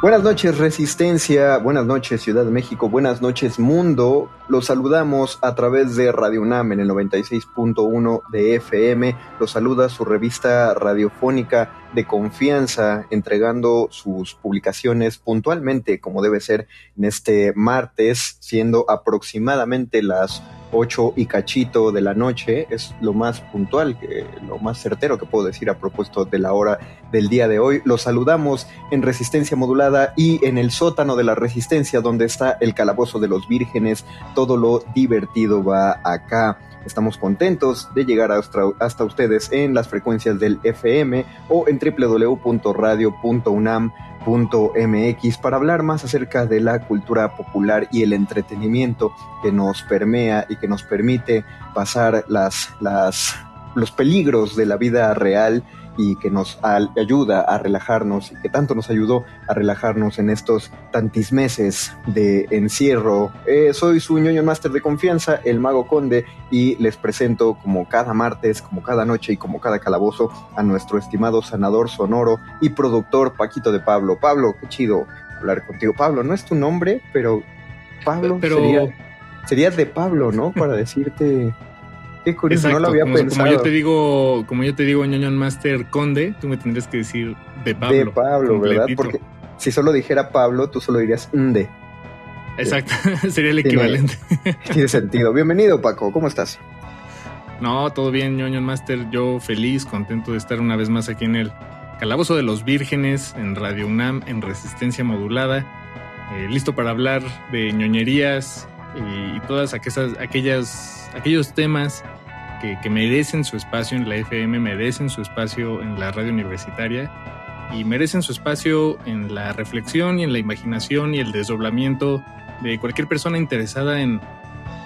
Buenas noches Resistencia, buenas noches Ciudad de México, buenas noches mundo. Los saludamos a través de Radio UNAM en el 96.1 de FM. Los saluda su revista radiofónica de confianza, entregando sus publicaciones puntualmente como debe ser en este martes, siendo aproximadamente las 8 y cachito de la noche. Es lo más puntual, que, lo más certero que puedo decir a propósito de la hora del día de hoy. Los saludamos en Resistencia Modulada y en el sótano de la Resistencia, donde está el calabozo de los vírgenes. Todo lo divertido va acá. Estamos contentos de llegar hasta, hasta ustedes en las frecuencias del FM o en para hablar más acerca de la cultura popular y el entretenimiento que nos permea y que nos permite pasar las, las, los peligros de la vida real y que nos ayuda a relajarnos y que tanto nos ayudó a relajarnos en estos tantis meses de encierro. Eh, soy su ñoño máster de confianza, el Mago Conde, y les presento como cada martes, como cada noche y como cada calabozo a nuestro estimado sanador sonoro y productor Paquito de Pablo. Pablo, qué chido hablar contigo. Pablo, no es tu nombre, pero Pablo sería, sería de Pablo, ¿no? Para decirte Qué curioso, no lo había como, pensado. Como yo te digo, como yo te digo, ñoño Master Conde, tú me tendrías que decir de Pablo. De Pablo, ¿verdad? Porque si solo dijera Pablo, tú solo dirías de. Exacto, sería el equivalente. Tiene sentido. Bienvenido, Paco, ¿cómo estás? No, todo bien, ñoño Master. Yo feliz, contento de estar una vez más aquí en el Calabozo de los Vírgenes, en Radio UNAM, en Resistencia Modulada. Eh, listo para hablar de ñoñerías y, y todas aquellas, aquellas, aquellos temas que, que, merecen su espacio en la FM, merecen su espacio en la radio universitaria y merecen su espacio en la reflexión y en la imaginación y el desdoblamiento de cualquier persona interesada en,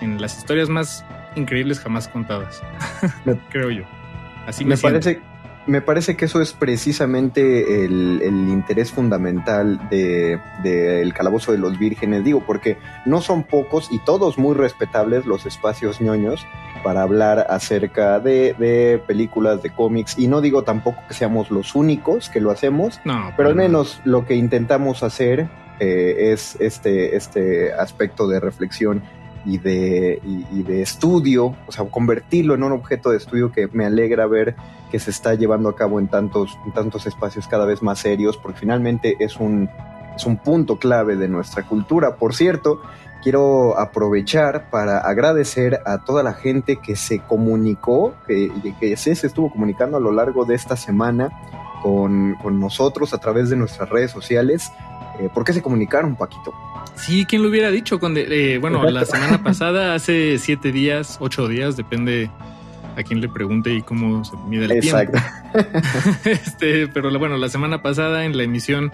en las historias más increíbles jamás contadas, creo yo. Así me, me parece, me parece que eso es precisamente el, el interés fundamental del de, de Calabozo de los Vírgenes, digo, porque no son pocos y todos muy respetables los espacios ñoños para hablar acerca de, de, películas, de cómics, y no digo tampoco que seamos los únicos que lo hacemos, no, pero al menos no. lo que intentamos hacer eh, es este, este aspecto de reflexión y de, y, y de estudio, o sea, convertirlo en un objeto de estudio que me alegra ver que se está llevando a cabo en tantos, en tantos espacios cada vez más serios, porque finalmente es un, es un punto clave de nuestra cultura. Por cierto, quiero aprovechar para agradecer a toda la gente que se comunicó, que, que se, se estuvo comunicando a lo largo de esta semana con, con nosotros a través de nuestras redes sociales. Eh, ¿Por qué se comunicaron, Paquito? Sí, ¿quién lo hubiera dicho? Cuando, eh, bueno, la semana pasada, hace siete días, ocho días, depende a quien le pregunte y cómo se mide el tiempo. este, pero bueno, la semana pasada en la emisión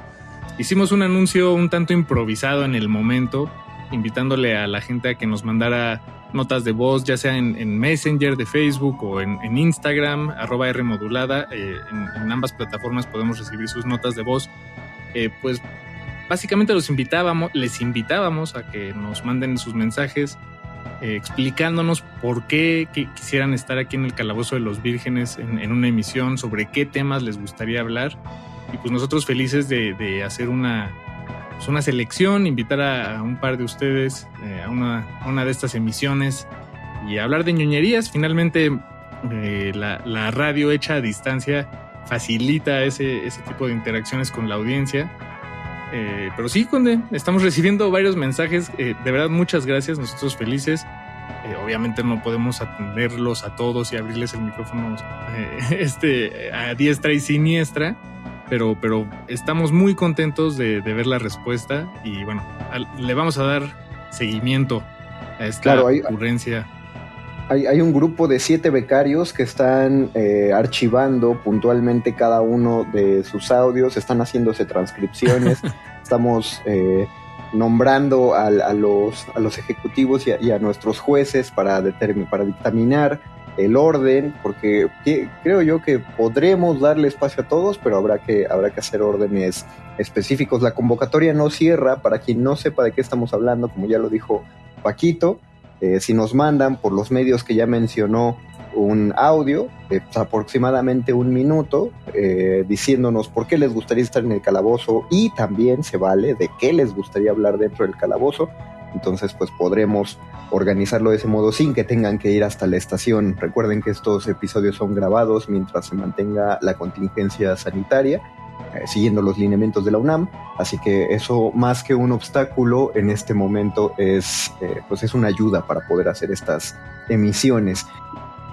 hicimos un anuncio un tanto improvisado en el momento, invitándole a la gente a que nos mandara notas de voz, ya sea en, Messenger de Facebook o en, Instagram, arroba R modulada. Eh, en, ambas plataformas podemos recibir sus notas de voz. Eh, pues básicamente los invitábamos, les invitábamos a que nos manden sus mensajes eh, explicándonos por qué quisieran estar aquí en el Calabozo de los Vírgenes en, una emisión, sobre qué temas les gustaría hablar. Y pues nosotros felices de, hacer una, pues una selección, invitar a, un par de ustedes eh, a, una, de estas emisiones y hablar de ñoñerías. Finalmente, eh, la, radio hecha a distancia facilita ese tipo de interacciones con la audiencia eh, pero sí, Conde, estamos recibiendo varios mensajes. Eh, de verdad, muchas gracias. Nosotros felices. Eh, obviamente no podemos atenderlos a todos y abrirles el micrófono este, a diestra y siniestra. Pero, pero estamos muy contentos de, ver la respuesta y bueno, le vamos a dar seguimiento a esta ocurrencia hay, un grupo de siete becarios que están eh, archivando puntualmente cada uno de sus audios, están haciéndose transcripciones, estamos eh, nombrando a, los, a los ejecutivos y a, nuestros jueces para, para dictaminar el orden, porque creo yo que podremos darle espacio a todos, pero habrá que, habrá que hacer órdenes específicos. La convocatoria no cierra, para quien no sepa de qué estamos hablando, como ya lo dijo Paquito, eh, si nos mandan por los medios que ya mencionó un audio de pues, aproximadamente un minuto eh, diciéndonos por qué les gustaría estar en el calabozo y también se vale de qué les gustaría hablar dentro del calabozo. Entonces pues podremos organizarlo de ese modo sin que tengan que ir hasta la estación. Recuerden que estos episodios son grabados mientras se mantenga la contingencia sanitaria eh, siguiendo los lineamientos de la UNAM. Así que eso más que un obstáculo en este momento es, eh, pues es una ayuda para poder hacer estas emisiones.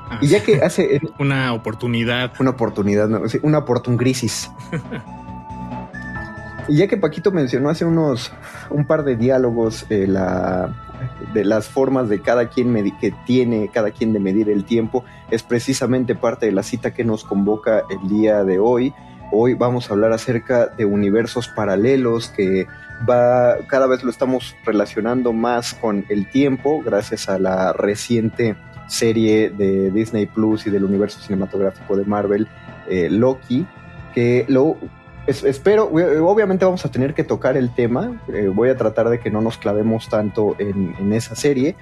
Ah, y ya que hace... una oportunidad. Una oportunidad, una oportun crisis. y ya que Paquito mencionó hace unos, un par de diálogos eh, la, de las formas de cada quien que tiene cada quien de medir el tiempo, es precisamente parte de la cita que nos convoca el día de hoy. Hoy vamos a hablar acerca de universos paralelos que va cada vez lo estamos relacionando más con el tiempo gracias a la reciente serie de Disney Plus y del universo cinematográfico de Marvel eh, Loki que lo espero obviamente vamos a tener que tocar el tema eh, voy a tratar de que no nos clavemos tanto en, esa serie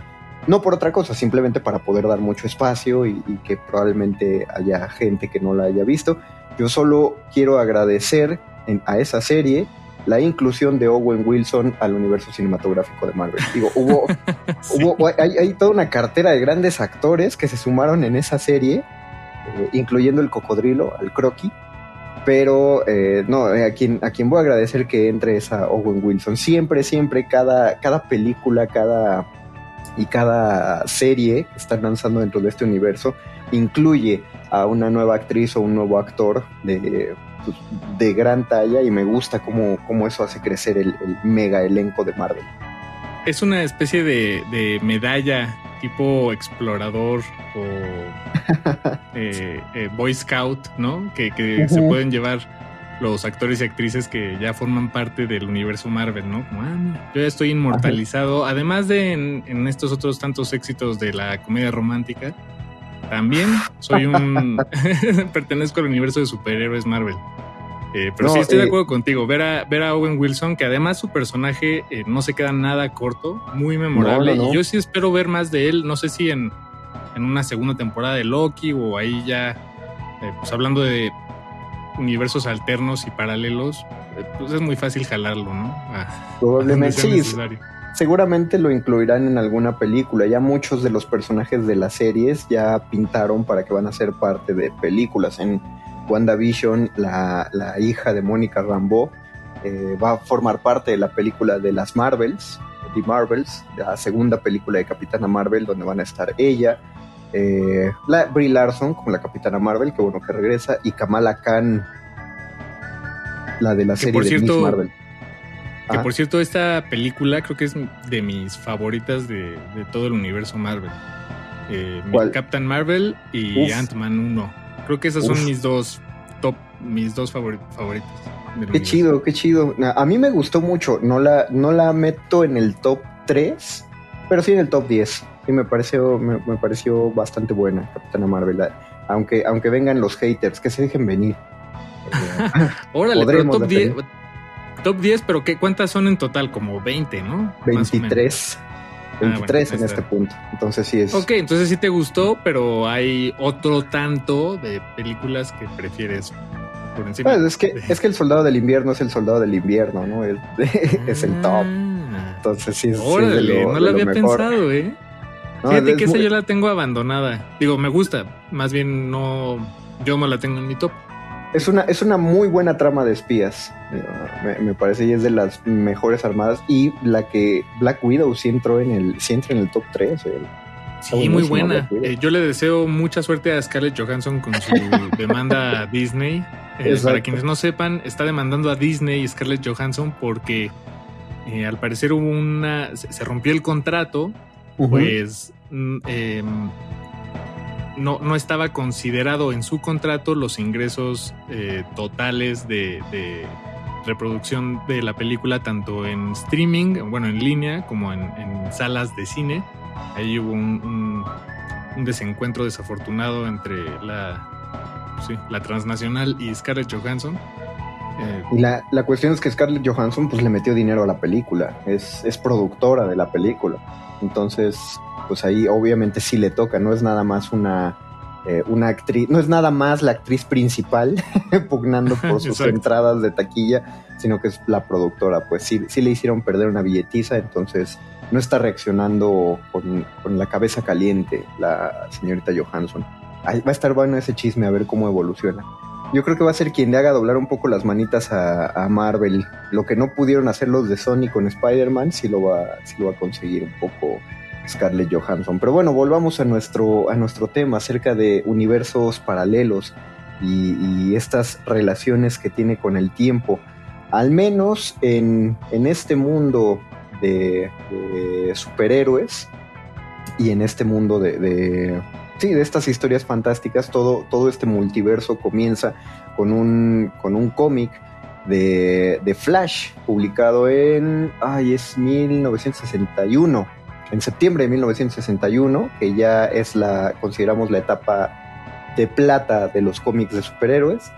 no por otra cosa, simplemente para poder dar mucho espacio y, y que probablemente haya gente que no la haya visto. Yo solo quiero agradecer a esa serie la inclusión de Owen Wilson al universo cinematográfico de Marvel. Digo, hubo, hubo hay, toda una cartera de grandes actores que se sumaron en esa serie, eh, incluyendo el cocodrilo, al croqui. Pero eh, no, eh, a quien, a quien voy a agradecer que entre esa Owen Wilson. Siempre, siempre, cada, cada película, cada y cada serie que están lanzando dentro de este universo incluye a una nueva actriz o un nuevo actor de, pues, de gran talla y me gusta cómo, cómo eso hace crecer el, mega elenco de Marvel. Es una especie de, medalla tipo explorador o eh, eh, Boy Scout, ¿no? Que, se pueden llevar los actores y actrices que ya forman parte del universo Marvel, ¿no? Como, ah, yo ya estoy inmortalizado, además de en, estos otros tantos éxitos de la comedia romántica, también soy un. pertenezco al universo de superhéroes Marvel. Eh, pero sí estoy de eh, acuerdo contigo. Ver a, ver a Owen Wilson, que además su personaje eh, no se queda nada corto, muy memorable. y yo sí espero ver más de él. No sé si en, en una segunda temporada de Loki o ahí ya, pues hablando de universos alternos y paralelos, pues es muy fácil jalarlo, ¿no? Probablemente sí seguramente lo incluirán en alguna película. Ya muchos de los personajes de las series ya pintaron para que van a ser parte de películas. En WandaVision, la, la hija de Mónica Rambeau eh, va a formar parte de la película de las Marvels, The Marvels, la segunda película de Capitana Marvel, donde van a estar ella, eh, la, Brie Larson como la Capitana Marvel, que bueno que regresa, y Kamala Khan, la de la serie de Miss Marvel. Que por cierto, esta película creo que es de mis favoritas de, todo el universo Marvel. Eh. Captain Marvel y. Ant-Man 1. Creo que esas son mis dos top, mis dos favori- favoritos. del Qué universo. chido, qué chido. A mí me gustó mucho. No la, no la meto en el top 3, pero sí en el top 10. Sí, me pareció, me, me pareció bastante buena, Capitana Marvel. Aunque, aunque vengan los haters, que se dejen venir. Eh, Órale, pero top 10, defender. Top 10, pero ¿qué, ¿cuántas son en total? Como 20, ¿no? Más o menos. 23. Ah, bueno, 23 ahí en este punto. Entonces sí es. Ok, entonces sí te gustó, pero hay otro tanto de películas que prefieres por encima. Pues, es, que, es que el soldado del invierno es el soldado del invierno, ¿no? Es, es el top. Ah. Entonces sí es. sí es de Órale, lo- no lo había mejor. pensado, ¿eh? No, Fíjate es que esa muy- yo la tengo abandonada. Digo, me gusta. Más bien no. Yo no la tengo en mi top. Es una, es una muy buena trama de espías. Me, me parece y es de las mejores armadas. Y la que Black Widow sí entró en el, sí entra en el top 3. eh. Sí, muy buena. Eh, yo le deseo mucha suerte a Scarlett Johansson con su demanda a Disney. Eh, para quienes no sepan, está demandando a Disney y Scarlett Johansson porque eh, al parecer hubo una. Se, rompió el contrato, pues. No, no estaba considerado en su contrato los ingresos eh, totales de, reproducción de la película, tanto en streaming, bueno, en línea, como en, salas de cine. Ahí hubo un, desencuentro desafortunado entre la, la transnacional y Scarlett Johansson. Eh, Y la, la cuestión es que Scarlett Johansson pues le metió dinero a la película. Es, es productora de la película. Entonces, pues ahí obviamente sí le toca. No es nada más una, eh, una actriz, no es nada más la actriz principal pugnando por sus entradas de taquilla, sino que es la productora. Pues sí, sí le hicieron perder una billetiza, entonces no está reaccionando con, con la cabeza caliente la señorita Johansson. Ahí va a estar bueno ese chisme a ver cómo evoluciona. Yo creo que va a ser quien le haga doblar un poco las manitas a, a Marvel. Lo que no pudieron hacer los de Sony con Spider-Man, sí lo va, sí lo va a conseguir un poco Scarlett Johansson. Pero bueno, volvamos a nuestro, a nuestro tema acerca de universos paralelos y, estas relaciones que tiene con el tiempo. Al menos en, en este mundo de, de superhéroes y en este mundo de, de- sí, de estas historias fantásticas, todo, todo este multiverso comienza con un, con un cómic de, de Flash, publicado en, ay, es 1961, en septiembre de 1961, que ya es la, consideramos la etapa de plata de los cómics de superhéroes.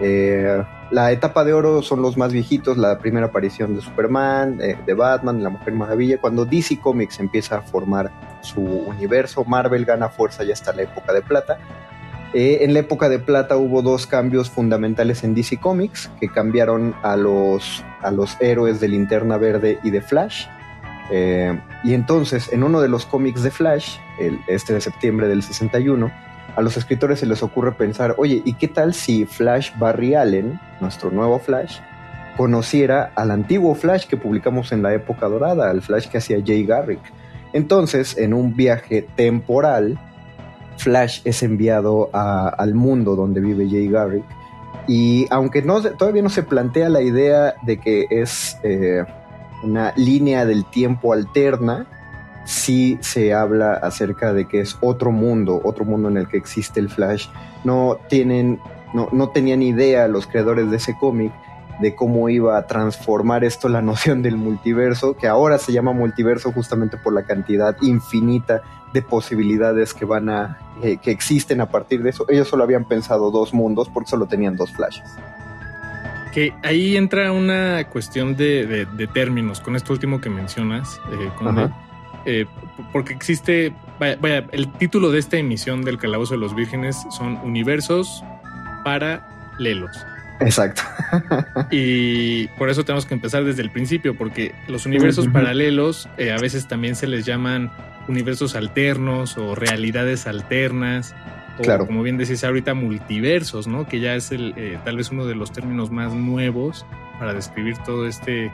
Eh, la etapa de oro son los más viejitos, la primera aparición de Superman, eh, de Batman, la Mujer Maravilla. Cuando DC Comics empieza a formar su universo, Marvel gana fuerza ya hasta la época de plata. Eh, en la época de plata hubo dos cambios fundamentales en DC Comics que cambiaron a los, a los héroes de Linterna Verde y de Flash. Eh, y entonces, en uno de los cómics de Flash, este de septiembre del 61, a los escritores se les ocurre pensar, oye, ¿y qué tal si Flash Barry Allen, nuestro nuevo Flash, conociera al antiguo Flash que publicamos en la época dorada, al Flash que hacía Jay Garrick? Entonces, en un viaje temporal, Flash es enviado al mundo donde vive Jay Garrick. Y aunque todavía no se plantea la idea de que es eh, una línea del tiempo alterna, sí se habla acerca de que es otro mundo, otro mundo en el que existe el Flash. No tienen, no, no tenían idea los creadores de ese cómic de cómo iba a transformar esto la noción del multiverso, que ahora se llama multiverso justamente por la cantidad infinita de posibilidades que van a eh, que existen a partir de eso. Ellos solo habían pensado dos mundos porque solo tenían dos flashes. Que ahí entra una cuestión de, de- de términos con esto último que mencionas, eh. Eh, porque existe, vaya, vaya, el título de esta emisión del Calabozo de los Vírgenes son Universos Paralelos. Exacto. Y por eso tenemos que empezar desde el principio, porque los universos paralelos eh, a veces también se les llaman universos alternos o realidades alternas. O Claro. como bien decís ahorita, multiversos, ¿no? Que ya es el, eh, tal vez uno de los términos más nuevos para describir todo este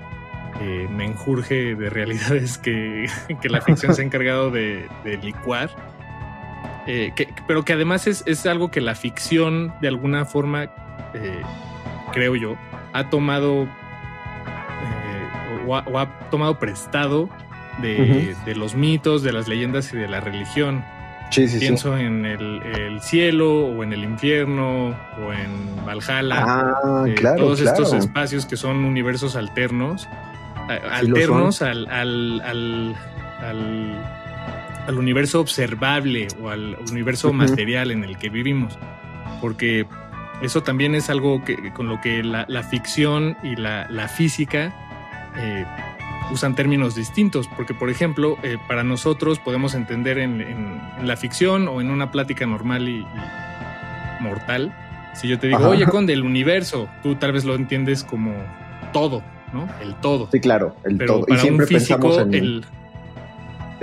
eh, menjurje de realidades que, que la ficción se ha encargado de, de licuar. Eh, que- pero que además es, es algo que la ficción de alguna forma, eh, creo yo, ha tomado o, ha, o ha tomado prestado de, de los mitos, de las leyendas y de la religión. Sí, sí, Pienso en el, el, cielo o en el infierno o en Valhalla. Ah, eh, claro. Todos claro. estos espacios que son universos alternos. alternos al, al, al, al, universo observable o al universo material en el que vivimos. Porque eso también es algo que, con lo que la, la ficción y la, la física eh, usan términos distintos, porque por ejemplo, eh, para nosotros podemos entender en, en- en la ficción o en una plática normal y, y mortal, si yo te digo, Ajá. oye, con del universo, tú tal vez lo entiendes como todo, ¿no? El todo. Sí, claro, el Pero todo. Y para un siempre físico, pensamos en, el...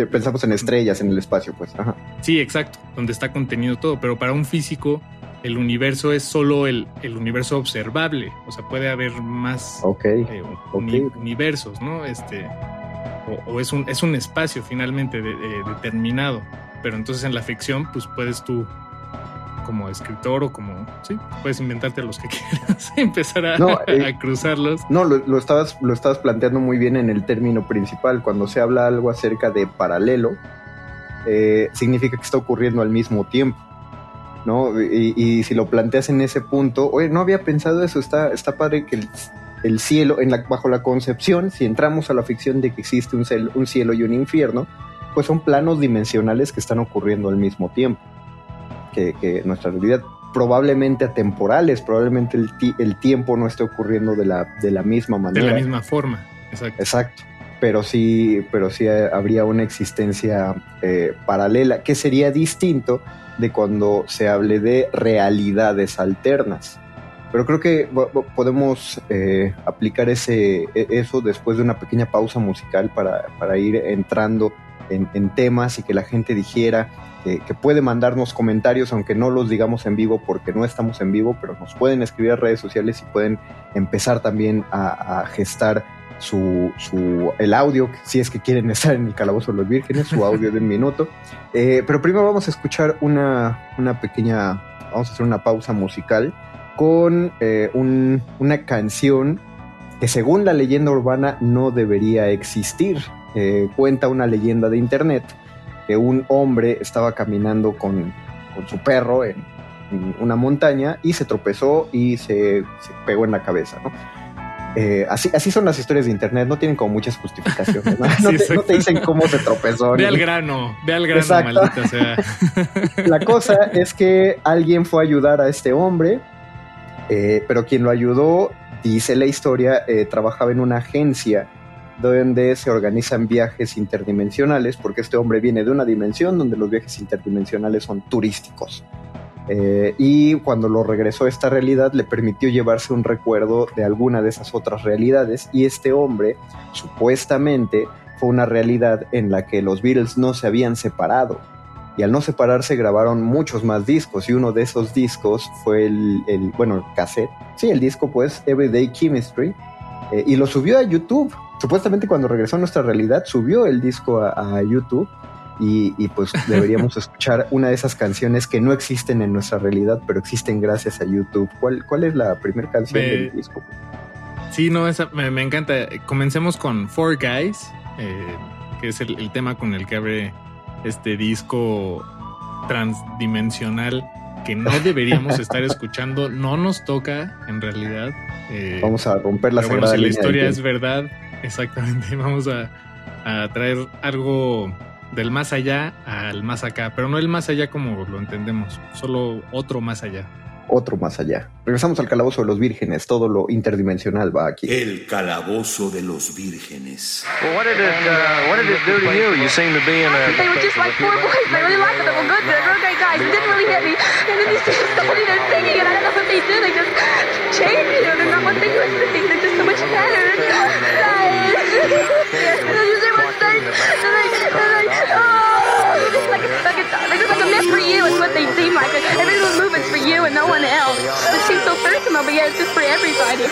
pensamos en estrellas en el espacio, pues. Ajá. Sí, exacto, donde está contenido todo, pero para un físico el universo es solo el, el universo observable, o sea, puede haber más eh, uni- universos, ¿no? Este, o, o es, un, es un espacio finalmente de- de- determinado, pero entonces en la ficción pues puedes tú como escritor o como, sí, puedes inventarte los que quieras, empezar a, No, eh, a cruzarlos. No, lo, lo estabas, lo estabas planteando muy bien en el término principal. Cuando se habla algo acerca de paralelo, eh, significa que está ocurriendo al mismo tiempo. ¿No? Y, y si lo planteas en ese punto, oye, no había pensado eso, está, está padre que el, el cielo, en la, bajo la concepción, si entramos a la ficción de que existe un, cel- un cielo y un infierno, pues son planos dimensionales que están ocurriendo al mismo tiempo. Que, que nuestra realidad probablemente atemporales, probablemente el, ti- el tiempo no esté ocurriendo de la, de la misma De manera. la misma forma, exacto. Exacto. Pero sí, pero sí habría una existencia eh, paralela, que sería distinto de cuando se hable de realidades alternas. Pero creo que podemos eh, aplicar ese, e- eso después de una pequeña pausa musical para, para ir entrando en, temas y que la gente dijera que, puede mandarnos comentarios, aunque no los digamos en vivo porque no estamos en vivo, pero nos pueden escribir a redes sociales y pueden empezar también a gestar su, su, el audio, si es que quieren estar en el calabozo de los vírgenes, su audio de un minuto. Eh, pero primero vamos a escuchar una, una pequeña, vamos a hacer una pausa musical con eh, un- una canción que según la leyenda urbana no debería existir. Eh, cuenta una leyenda de internet que un hombre estaba caminando con, con su perro en, una montaña y se tropezó y se, se pegó en la cabeza, ¿no? Eh, así, así son las historias de internet, no tienen como muchas justificaciones, ¿no? No Sí, te, no te dicen cómo se tropezó. Ve ni- al grano, ve al grano, Exacto. maldita sea. La cosa es que alguien fue a ayudar a este hombre, eh, pero quien lo ayudó, dice la historia, eh, trabajaba en una agencia donde se organizan viajes interdimensionales, porque este hombre viene de una dimensión donde los viajes interdimensionales son turísticos. Eh, y cuando lo regresó a esta realidad le permitió llevarse un recuerdo de alguna de esas otras realidades. Y este hombre supuestamente fue una realidad en la que los Beatles no se habían separado. Y al no separarse grabaron muchos más discos. Y uno de esos discos fue el, bueno, el cassette, sí, el disco pues Everyday Chemistry. Eh, y lo subió a YouTube. Supuestamente cuando regresó a nuestra realidad subió el disco a YouTube y, y, pues deberíamos escuchar una de esas canciones que no existen en nuestra realidad pero existen gracias a YouTube. ¿Cuál, cuál es la primera canción Me- del disco? Sí, no, esa, me, me encanta. Comencemos con Four Guys, eh, que es el, el tema con el que abre este disco transdimensional que no deberíamos estar escuchando. No nos toca, en realidad. Eh, Vamos a romper la bueno, si la historia es verdad, exactamente, vamos a, a traer algo del más allá al más acá, pero no el más allá como lo entendemos, solo otro más allá. otro más allá. Regresamos al calabozo de los vírgenes, todo lo interdimensional va aquí. El calabozo de los vírgenes. They seem like. Every little movement's for you and no one else. It so personal, but yeah, it's just for everybody.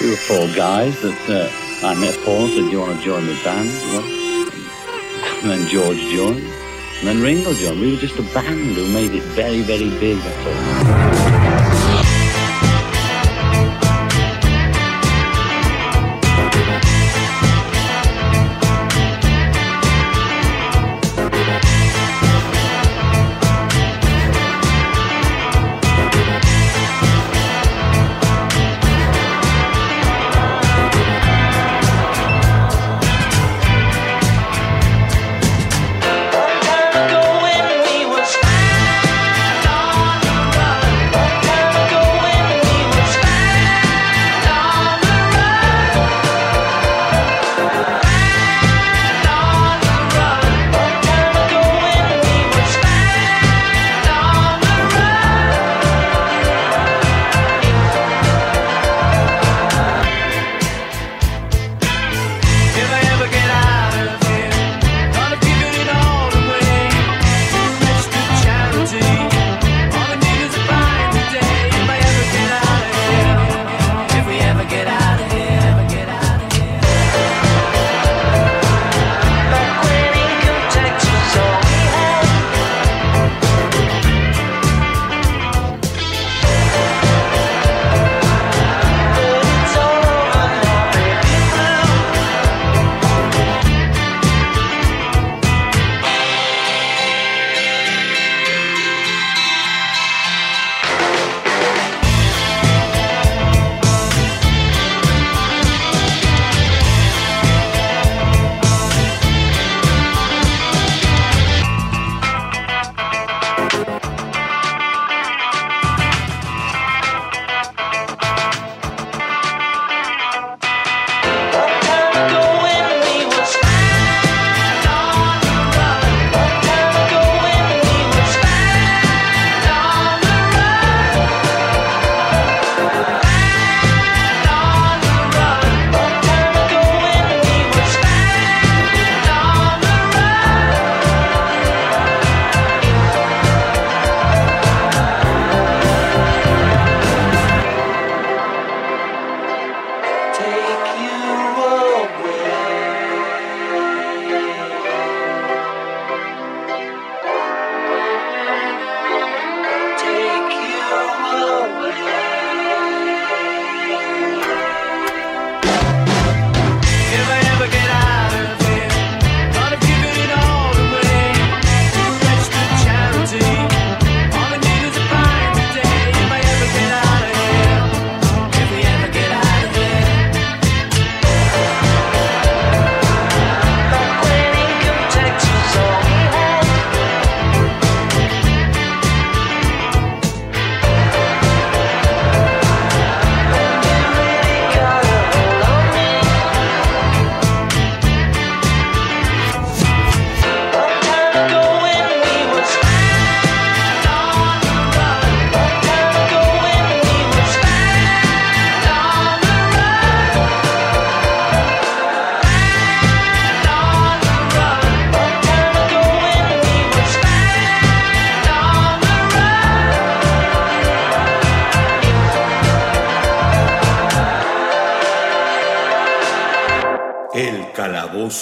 We were four guys that uh, I met Paul said, Do you want to join the band? Well, and then George joined. And then Ringo joined. We were just a band who made it very, very big.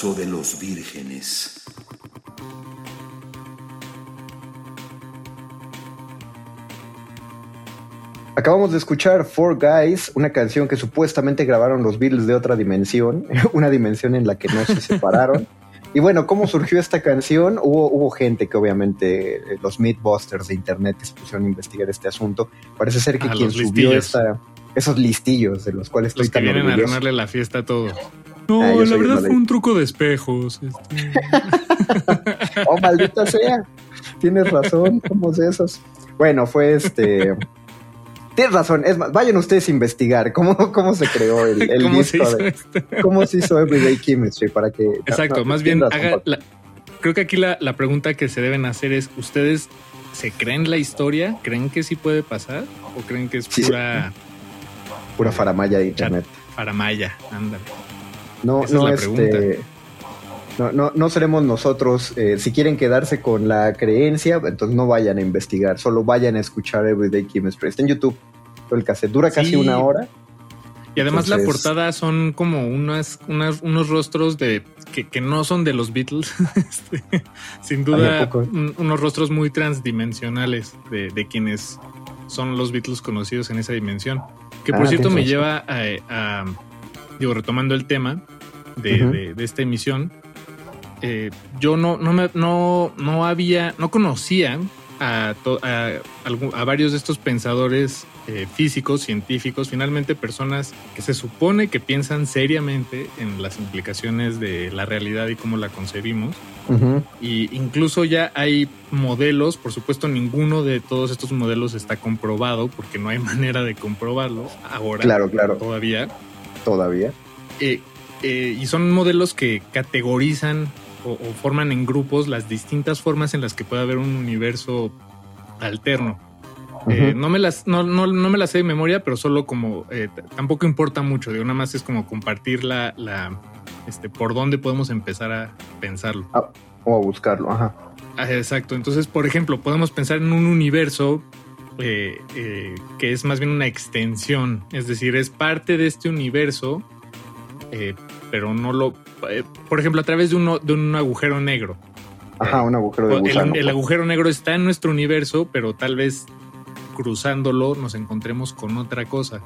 De los Vírgenes. Acabamos de escuchar Four Guys, una canción que supuestamente grabaron los Beatles de otra dimensión, una dimensión en la que no se separaron. Y bueno, ¿cómo surgió esta canción? Hubo, hubo gente que obviamente, eh, los Mythbusters de internet que se pusieron a investigar este asunto. Parece ser que Ah, quien subió listillos. esta, esos listillos de los cuales estoy Los que tan vienen a arruinarle la fiesta a todo. No, Ah, la verdad de fue un truco de espejos. este. Oh, maldita sea. Tienes razón, somos esos. Bueno, fue este. Tienes razón, es más, vayan ustedes a investigar cómo, cómo se creó el, el ¿Cómo se disco hizo de- esto? cómo se hizo Everyday Chemistry para que. Exacto, no, más bien, haga la- creo que aquí la, la pregunta que se deben hacer es, ¿ustedes se creen la historia? ¿Creen que sí puede pasar? ¿O creen que es Sí, sí. pura Pura faramaya de internet. faramaya? Ándale. No, Esa es no, la este. No, no, no seremos nosotros. eh, si quieren quedarse con la creencia, entonces no vayan a investigar, solo vayan a escuchar Everyday Chemistry. Está en YouTube. Todo el cassette dura casi Sí. una hora. Y además la portada son como unas, unas- unos rostros de que, que no son de los Beatles. Este, sin duda, unos rostros muy transdimensionales de, de quienes son los Beatles conocidos en esa dimensión. Que por Ah, cierto me lleva a, a- digo, retomando el tema de, de- de esta emisión. eh, yo no, no, me, no, no había, no conocía a, to- a, a varios de estos pensadores eh, físicos, científicos, finalmente personas que se supone que piensan seriamente en las implicaciones de la realidad y cómo la concebimos. Y incluso ya hay modelos, por supuesto ninguno de todos estos modelos está comprobado porque no hay manera de comprobarlo ahora Claro, claro, todavía. Todavía. Eh, eh, y son modelos que categorizan o, o forman en grupos las distintas formas en las que puede haber un universo alterno. Eh, no, me las, no, no, no me las sé de memoria, pero solo como tampoco importa mucho. Digo, nada más es como compartir la, la este, por dónde podemos empezar a pensarlo. O a buscarlo, ajá. Ah, Exacto. Entonces, por ejemplo, podemos pensar en un universo eh, eh, que es más bien una extensión, es decir, es parte de este universo, eh, pero no lo, por ejemplo, a través de, uno, de un agujero negro. Ajá, un agujero de El- gusano. el, agujero negro está en nuestro universo, pero tal vez cruzándolo nos encontremos con otra cosa.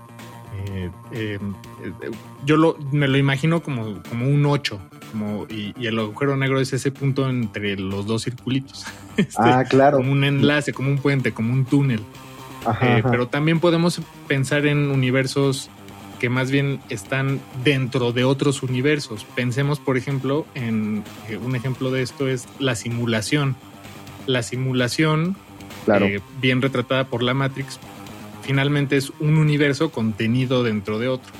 Eh, eh, eh, yo lo, me lo imagino como, como un 8, como, y, y el agujero negro es ese punto entre los dos circulitos. Este, Ah, claro. Como un enlace, como un puente, como un túnel. Ajá, Eh, ajá. pero también podemos pensar en universos que más bien están dentro de otros universos. Pensemos, por ejemplo, en eh, un ejemplo de esto es la simulación. La simulación, Claro. eh, bien retratada por la Matrix, finalmente es un universo contenido dentro de otro.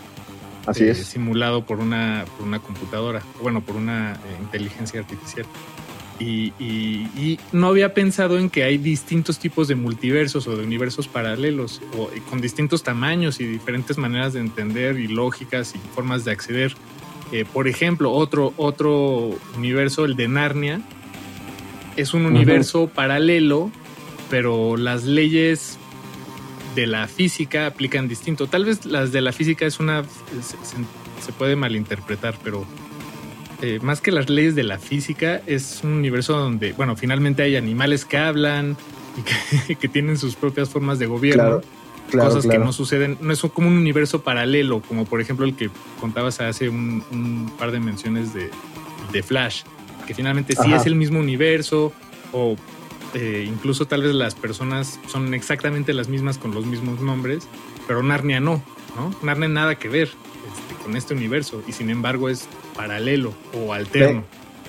Así eh, es. Simulado por una, por una computadora, bueno, por una eh, inteligencia artificial. Y, y- y no había pensado en que hay distintos tipos de multiversos o de universos paralelos, o, con distintos tamaños y diferentes maneras de entender y lógicas y formas de acceder. Eh, por ejemplo, otro, otro universo, el de Narnia, es un universo paralelo, pero las leyes de la física aplican distinto. Tal vez las de la física es una se, puede malinterpretar, pero eh, más que las leyes de la física es un universo donde, bueno, finalmente hay animales que hablan y que, que tienen sus propias formas de gobierno. Claro, claro, cosas claro. que no suceden, no es como un universo paralelo, como por ejemplo el que contabas hace un, un par de menciones de, de Flash, que finalmente sí es el mismo universo, o eh, incluso tal vez las personas son exactamente las mismas con los mismos nombres, pero Narnia no, ¿no? Narnia nada que ver este, con este universo, y sin embargo es paralelo o alterno.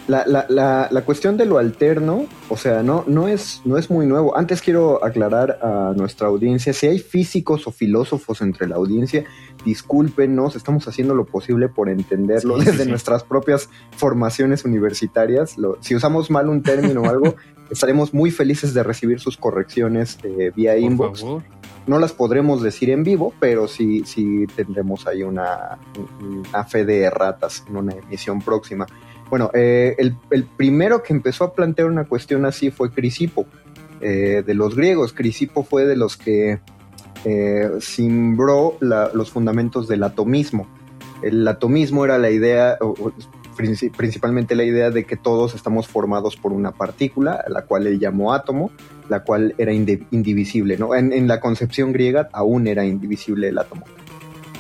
La, la, la, la cuestión de lo alterno, o sea, no, no, es, no es muy nuevo. Antes quiero aclarar a nuestra audiencia, si hay físicos o filósofos entre la audiencia, discúlpenos, estamos haciendo lo posible por entenderlo Sí, sí, desde sí. nuestras propias formaciones universitarias. Lo- si usamos mal un término o algo, estaremos muy felices de recibir sus correcciones eh, vía Por inbox. favor. No las podremos decir en vivo, pero sí, sí tendremos ahí una, una fe de erratas en una emisión próxima. Bueno, eh, el, el primero que empezó a plantear una cuestión así fue Crisipo, eh, de los griegos. Crisipo fue de los que eh, simbró la- los fundamentos del atomismo. El atomismo era la idea, principalmente la idea de que todos estamos formados por una partícula, a la cual él llamó átomo, la cual era indivisible, ¿no? En, la concepción griega aún era indivisible el átomo.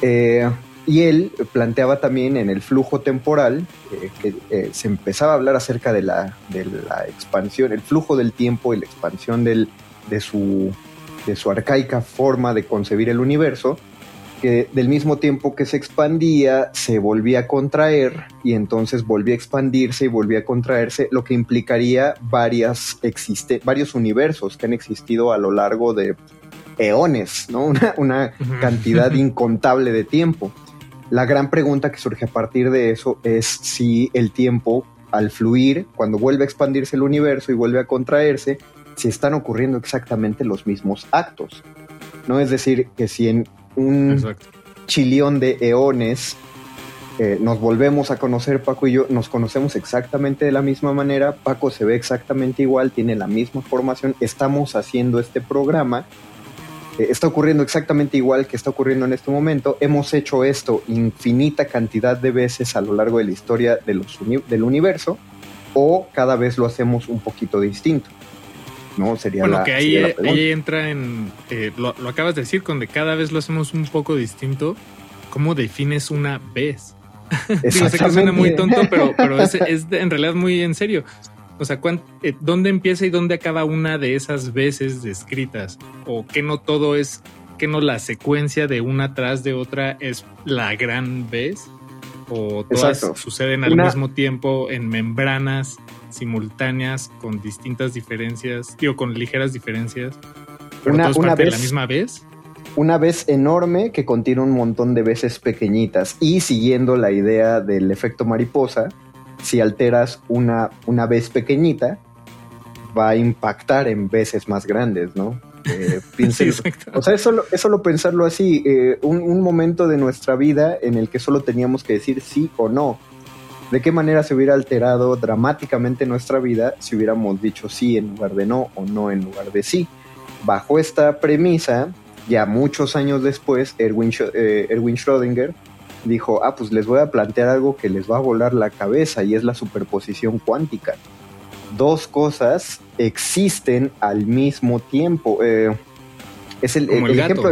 Eh, y él planteaba también en el flujo temporal, eh, que eh, se empezaba a hablar acerca de la, de la, expansión, el flujo del tiempo y la expansión del, de, su, de su arcaica forma de concebir el universo, que del mismo tiempo que se expandía, se volvía a contraer y entonces volvía a expandirse y volvía a contraerse, lo que implicaría varias existe, varios universos que han existido a lo largo de eones, ¿no? Una, una cantidad incontable de tiempo. La gran pregunta que surge a partir de eso es si el tiempo, al fluir, cuando vuelve a expandirse el universo y vuelve a contraerse, si están ocurriendo exactamente los mismos actos. ¿No? Es decir, que si en un chilión de eones eh, nos volvemos a conocer, Paco y yo, nos conocemos exactamente de la misma manera, Paco se ve exactamente igual, tiene la misma formación, estamos haciendo este programa eh, está ocurriendo exactamente igual que está ocurriendo en este momento. Hemos hecho esto infinita cantidad de veces a lo largo de la historia de los del universo o cada vez lo hacemos un poquito distinto. ¿No? Sería bueno, que ahí, ahí, entra en, eh, lo, acabas de decir, con de cada vez lo hacemos un poco distinto, ¿cómo defines una vez? Digo, sé que suena muy tonto, pero, pero es, es en realidad muy en serio. O sea, eh, ¿dónde empieza y dónde acaba una de esas veces descritas? ¿O que no todo es, que no la secuencia de una tras de otra es la gran vez? ¿O todas suceden al mismo tiempo en membranas simultáneas con distintas diferencias, digo, con ligeras diferencias? ¿Pero una, parte vez, de la misma vez? Una vez enorme que contiene un montón de veces pequeñitas y siguiendo la idea del efecto mariposa, si alteras una, una vez pequeñita, va a impactar en veces más grandes, ¿no? Eh, o sea, es solo, pensarlo así, eh, un, momento de nuestra vida en el que solo teníamos que decir sí o no. ¿De qué manera se hubiera alterado dramáticamente nuestra vida si hubiéramos dicho sí en lugar de no o no en lugar de sí? Bajo esta premisa, ya muchos años después, Erwin, eh, Erwin Schrödinger dijo, ah, pues les voy a plantear algo que les va a volar la cabeza y es la superposición cuántica. Dos cosas existen al mismo tiempo. Eh, es el, ejemplo.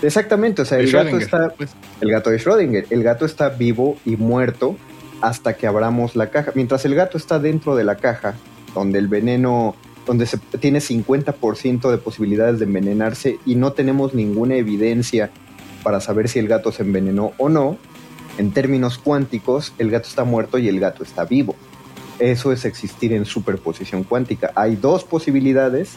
exactamente, o sea, el gato está. Pues. El gato de Schrödinger. El gato está vivo y muerto hasta que abramos la caja. Mientras el gato está dentro de la caja, donde el veneno donde se tiene 50% de posibilidades de envenenarse y no tenemos ninguna evidencia para saber si el gato se envenenó o no, en términos cuánticos, el gato está muerto y el gato está vivo. Eso es existir en superposición cuántica. Hay dos posibilidades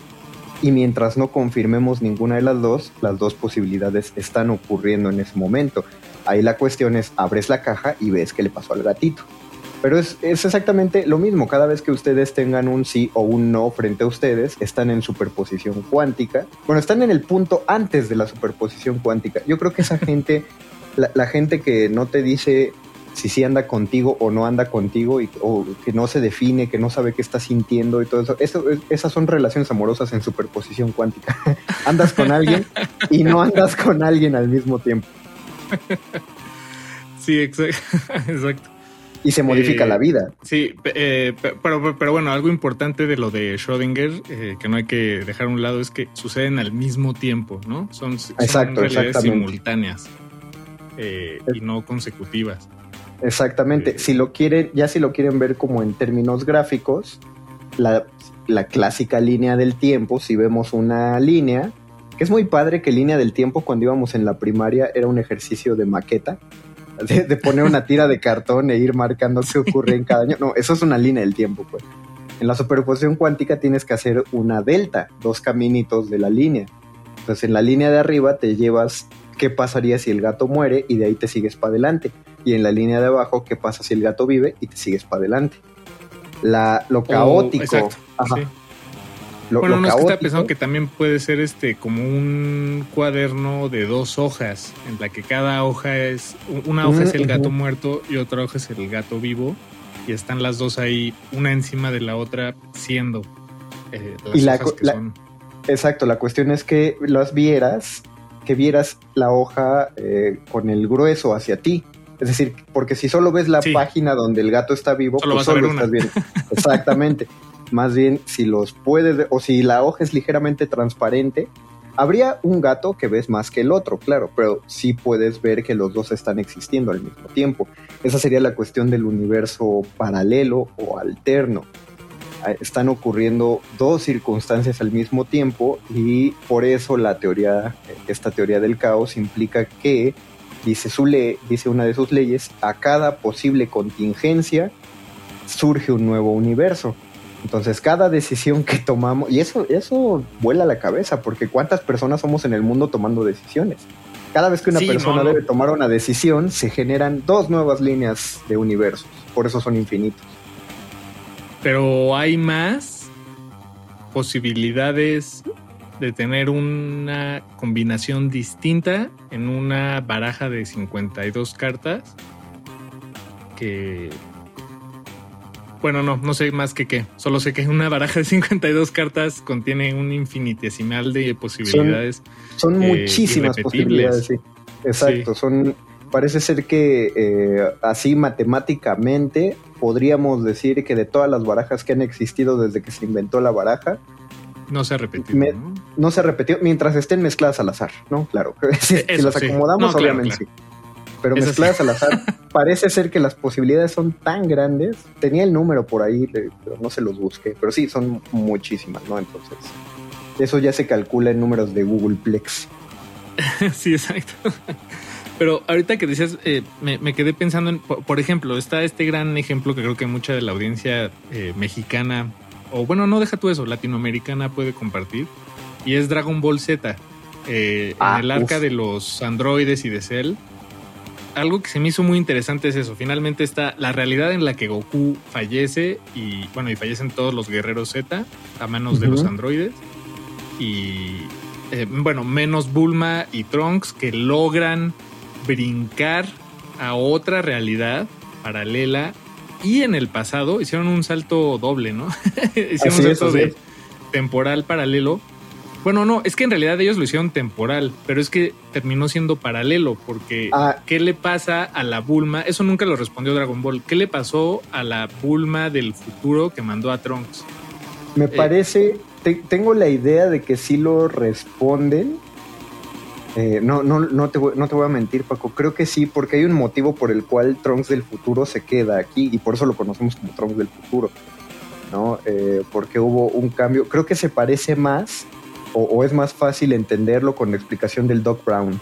y mientras no confirmemos ninguna de las dos, las dos posibilidades están ocurriendo en ese momento. Ahí la cuestión es, abres la caja y ves qué le pasó al gatito. Pero es, es, exactamente lo mismo. Cada vez que ustedes tengan un sí o un no frente a ustedes, están en superposición cuántica. Bueno, están en el punto antes de la superposición cuántica. Yo creo que esa gente la, gente que no te dice si sí anda contigo o no anda contigo y, o que no se define, que no sabe qué está sintiendo y todo eso. eso esas son relaciones amorosas en superposición cuántica. andas con alguien y no andas con alguien al mismo tiempo. Sí, exacto. Y se modifica la vida. Sí, eh, pero, pero, bueno, algo importante de lo de Schrödinger, eh, que no hay que dejar a un lado, es que suceden al mismo tiempo, ¿no? Son, son realidades simultáneas. Eh, y no consecutivas. Exactamente. si lo quieren, ya si lo quieren ver como en términos gráficos, la, clásica línea del tiempo, si vemos una línea, es muy padre que línea del tiempo cuando íbamos en la primaria era un ejercicio de maqueta, de, poner una tira de cartón e ir marcando qué ocurre en cada año. No, eso es una línea del tiempo, pues. En la superposición cuántica tienes que hacer una delta, dos caminitos de la línea. Entonces en la línea de arriba te llevas qué pasaría si el gato muere y de ahí te sigues para adelante. Y en la línea de abajo, qué pasa si el gato vive y te sigues para adelante. La, lo oh, caótico. bueno, no es que está pensando que también puede ser este como un cuaderno de dos hojas, en la que cada hoja es, una hoja es el gato muerto y otra hoja es el gato vivo, y están las dos ahí, una encima de la otra, siendo eh, las hojas que son. Exacto, la cuestión es que las vieras que vieras la hoja eh, con el grueso hacia ti. Es decir, porque si solo ves la Sí. página donde el gato está vivo, Solo pues solo una. estás viendo. Exactamente. Más bien, si los puedes, o si la hoja es ligeramente transparente, habría un gato que ves más que el otro, claro, pero sí puedes ver que los dos están existiendo al mismo tiempo. Esa sería la cuestión del universo paralelo o alterno. Ah, Están ocurriendo dos circunstancias al mismo tiempo y por eso la teoría, esta teoría del caos implica que, dice, su ley, dice una de sus leyes, a cada posible contingencia surge un nuevo universo. Entonces, cada decisión que tomamos, y eso, eso vuela la cabeza, porque cuántas personas somos en el mundo tomando decisiones. Cada vez que una Sí, persona no, debe tomar una decisión, se generan dos nuevas líneas de universos. Por eso son infinitos. Pero hay más posibilidades de tener una combinación distinta en una baraja de 52 cartas que... Bueno, no, no sé más que qué. Solo sé que una baraja de 52 cartas contiene un infinitesimal de posibilidades. Son eh, muchísimas posibilidades, sí. Exacto, son parece ser que eh, así matemáticamente podríamos decir que de todas las barajas que han existido desde que se inventó la baraja, No se ha repetido. Me- ¿no? no se ha repetido mientras estén mezcladas al azar, ¿no? Claro. si, si Eso las sí. acomodamos, claro, obviamente claro. sí. Pero Eso mezcladas sí. al azar, parece ser que las posibilidades son tan grandes. Tenía el número por ahí, pero no se los busqué. Pero sí, son muchísimas, ¿no? Entonces, eso ya se calcula en números de Googleplex. sí, exacto. Pero ahorita que decías, eh, me, me quedé pensando en, por, por ejemplo, está este gran ejemplo que creo que mucha de la audiencia eh, mexicana, o bueno, no deja tú eso, latinoamericana puede compartir, y es Dragon Ball Z. Eh, Ah, en el arca uf. de los androides y de Cell. Algo que se me hizo muy interesante es eso. Finalmente está la realidad en la que Goku fallece y bueno, y fallecen todos los guerreros Z a manos de los androides. Y eh, bueno, menos Bulma y Trunks que logran brincar a otra realidad paralela y en el pasado hicieron un salto doble, ¿no? hicieron Así un salto de temporal paralelo. Bueno, no, es que en realidad ellos lo hicieron temporal, pero es que terminó siendo paralelo porque Ah. ¿qué le pasa a la Bulma? Eso nunca lo respondió Dragon Ball. ¿Qué le pasó a la Bulma del futuro que mandó a Trunks? Me parece, te- tengo la idea de que sí lo responden. Eh, no, no, no, te voy, no te voy a mentir, Paco. Creo que sí, porque hay un motivo por el cual Trunks del futuro se queda aquí y por eso lo conocemos como Trunks del futuro. ¿no? Eh, porque hubo un cambio. Creo que se parece más o, o es más fácil entenderlo con la explicación del Doc Brown.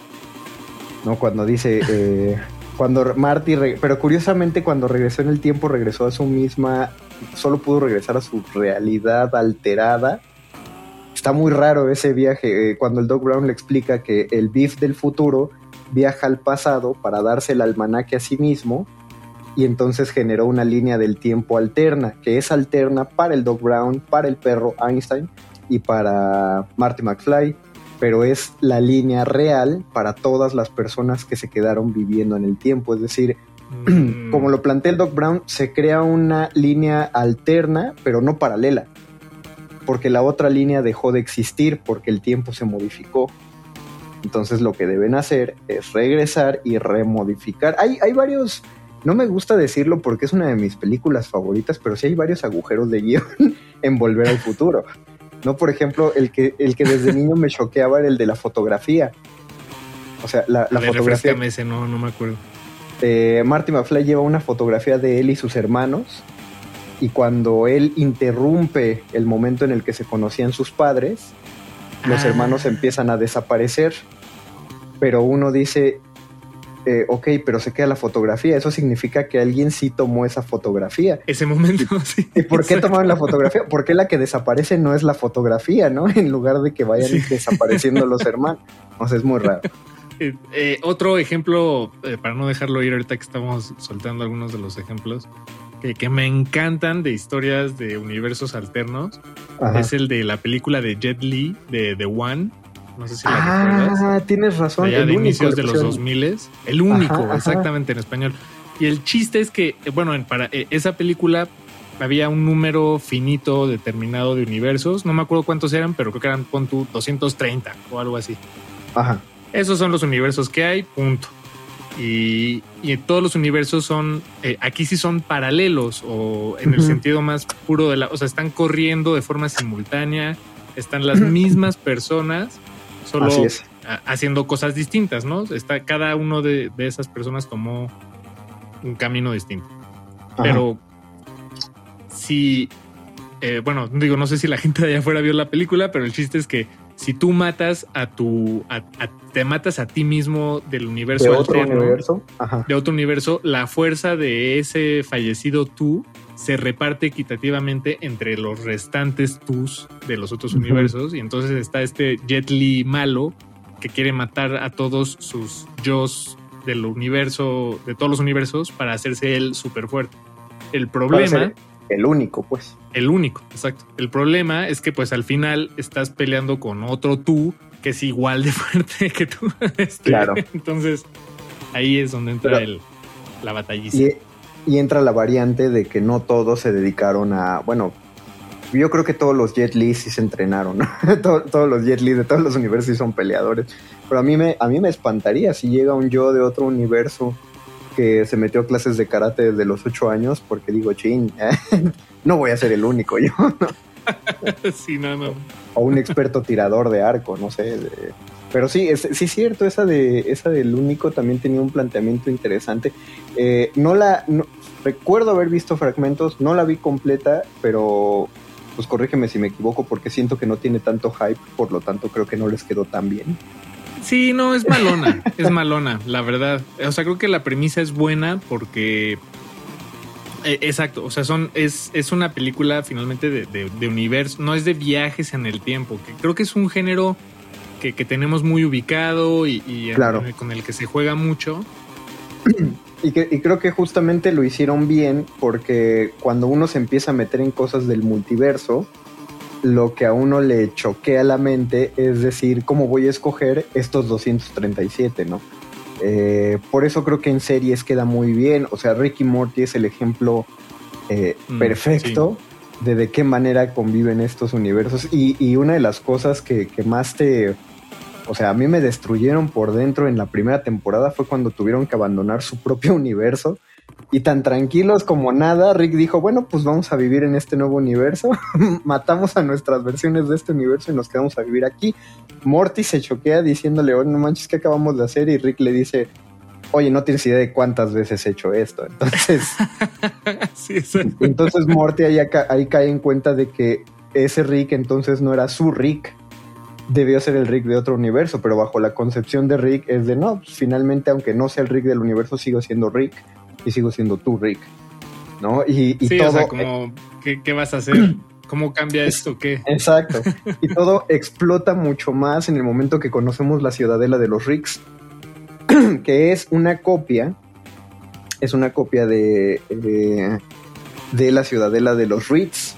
¿no? Cuando dice. eh, cuando Marty. pero curiosamente, cuando regresó en el tiempo, regresó a su misma. Solo pudo regresar a su realidad alterada. Está muy raro ese viaje. eh, cuando el Doc Brown le explica que el Biff del futuro viaja al pasado para darse el almanaque a sí mismo y entonces generó una línea del tiempo alterna, que es alterna para el Doc Brown, para el perro Einstein y para Marty McFly, pero es la línea real para todas las personas que se quedaron viviendo en el tiempo. Es decir, Mm, como lo plantea el Doc Brown, se crea una línea alterna, pero no paralela, porque la otra línea dejó de existir porque el tiempo se modificó. Entonces lo que deben hacer es regresar y remodificar. Hay, hay varios, no me gusta decirlo porque es una de mis películas favoritas, pero sí hay varios agujeros de guion en Volver al Futuro. No, por ejemplo, el que, el que desde niño me choqueaba era el de la fotografía. O sea, la, la ver, fotografía ese, no, no me acuerdo. eh, Marty McFly lleva una fotografía de él y sus hermanos y cuando él interrumpe el momento en el que se conocían sus padres, los Ah. hermanos empiezan a desaparecer, pero uno dice, eh, ok, pero se queda la fotografía, eso significa que alguien sí tomó esa fotografía. Ese momento, sí. ¿Y por qué Exacto. tomaron la fotografía? ¿Por qué la que desaparece no es la fotografía, no? En lugar de que vayan Sí. desapareciendo los hermanos. O sea, es muy raro. Eh, eh, otro ejemplo, eh, para no dejarlo ir ahorita que estamos soltando algunos de los ejemplos, que, que me encantan de historias de universos alternos, Ajá. es el de la película de Jet Li, de The One. No sé si la recuerdas. Ah, tienes razón. allá el de único inicios de los pusieron. 2000 el único Ajá, ajá. exactamente en español y el chiste es que eh, bueno en para eh, esa película había un número finito determinado de universos no me acuerdo cuántos eran pero creo que eran pon tú 230 o algo así Ajá. esos son los universos que hay punto Y, y todos los universos son, eh, aquí sí son paralelos o en el sentido más puro de la, o sea, están corriendo de forma simultánea, están las mismas personas, solo Así es. a- haciendo cosas distintas, ¿no? Está, cada uno de, de esas personas tomó un camino distinto. Ajá. Pero si, eh, bueno, digo, no sé si la gente de allá afuera vio la película, pero el chiste es que si tú matas a tu, a- a- te matas a ti mismo del universo de otro alterno, universo. Ajá. de otro universo, la fuerza de ese fallecido tú se reparte equitativamente entre los restantes tus de los otros universos. Y entonces está este Jet Li malo que quiere matar a todos sus yos del universo, de todos los universos, para hacerse él súper fuerte. El problema, el único, pues. el único, exacto. El problema es que pues al final estás peleando con otro tú que es igual de fuerte que tú. Este, Claro. Entonces ahí es donde entra Pero- el, la batalliza. Y, y entra la variante de que no todos se dedicaron a, bueno, yo creo que todos los Jet Li sí se entrenaron, ¿no? Todo- todos los Jet Li de todos los universos sí son peleadores. Pero a mí me, a mí me espantaría si llega un yo de otro universo que se metió a clases de karate desde los ocho años, porque digo, chin, no voy a ser el único yo, sí, no, no. o un experto tirador de arco, no sé. de- Pero sí, es, sí es cierto, esa de esa del único también tenía un planteamiento interesante. Eh, no la no- recuerdo haber visto fragmentos, no la vi completa, pero pues corrígeme si me equivoco porque siento que no tiene tanto hype, por lo tanto creo que no les quedó tan bien. Sí, no, es malona, es malona, la verdad. O sea, creo que la premisa es buena porque... eh, exacto, o sea, son, es, es una película finalmente de, de- de universo, no es de viajes en el tiempo, que creo que es un género que, que tenemos muy ubicado y, y en- Claro. con el que se juega mucho. Y, que, y creo que justamente lo hicieron bien porque cuando uno se empieza a meter en cosas del multiverso, lo que a uno le choquea la mente es decir, ¿cómo voy a escoger estos 237, no? Eh, por eso creo que en series queda muy bien. O sea, Ricky Morty es el ejemplo eh, Mm, perfecto de de qué manera conviven estos universos. Y, y una de las cosas que, que más te... O sea, a mí me destruyeron por dentro en la primera temporada fue cuando tuvieron que abandonar su propio universo. Y tan tranquilos como nada, Rick dijo, bueno, pues vamos a vivir en este nuevo universo. Matamos a nuestras versiones de este universo y nos quedamos a vivir aquí. Morty se choquea diciéndole, oye, no manches, ¿qué acabamos de hacer? Y Rick le dice, oye, no tienes idea de cuántas veces he hecho esto. Entonces, Sí, entonces Morty ahí cae en cuenta de que ese Rick entonces no era su Rick, debió ser el Rick de otro universo, pero bajo la concepción de Rick es de no, finalmente aunque no sea el Rick del universo, sigo siendo Rick y sigo siendo tu Rick, ¿no? Y, y sí, todo... o sea, como, ¿qué, qué vas a hacer? ¿Cómo cambia esto? ¿Qué? Exacto. Y todo explota mucho más en el momento que conocemos la ciudadela de los Ricks, que es una copia, es una copia de, eh, de la ciudadela de los Reeds,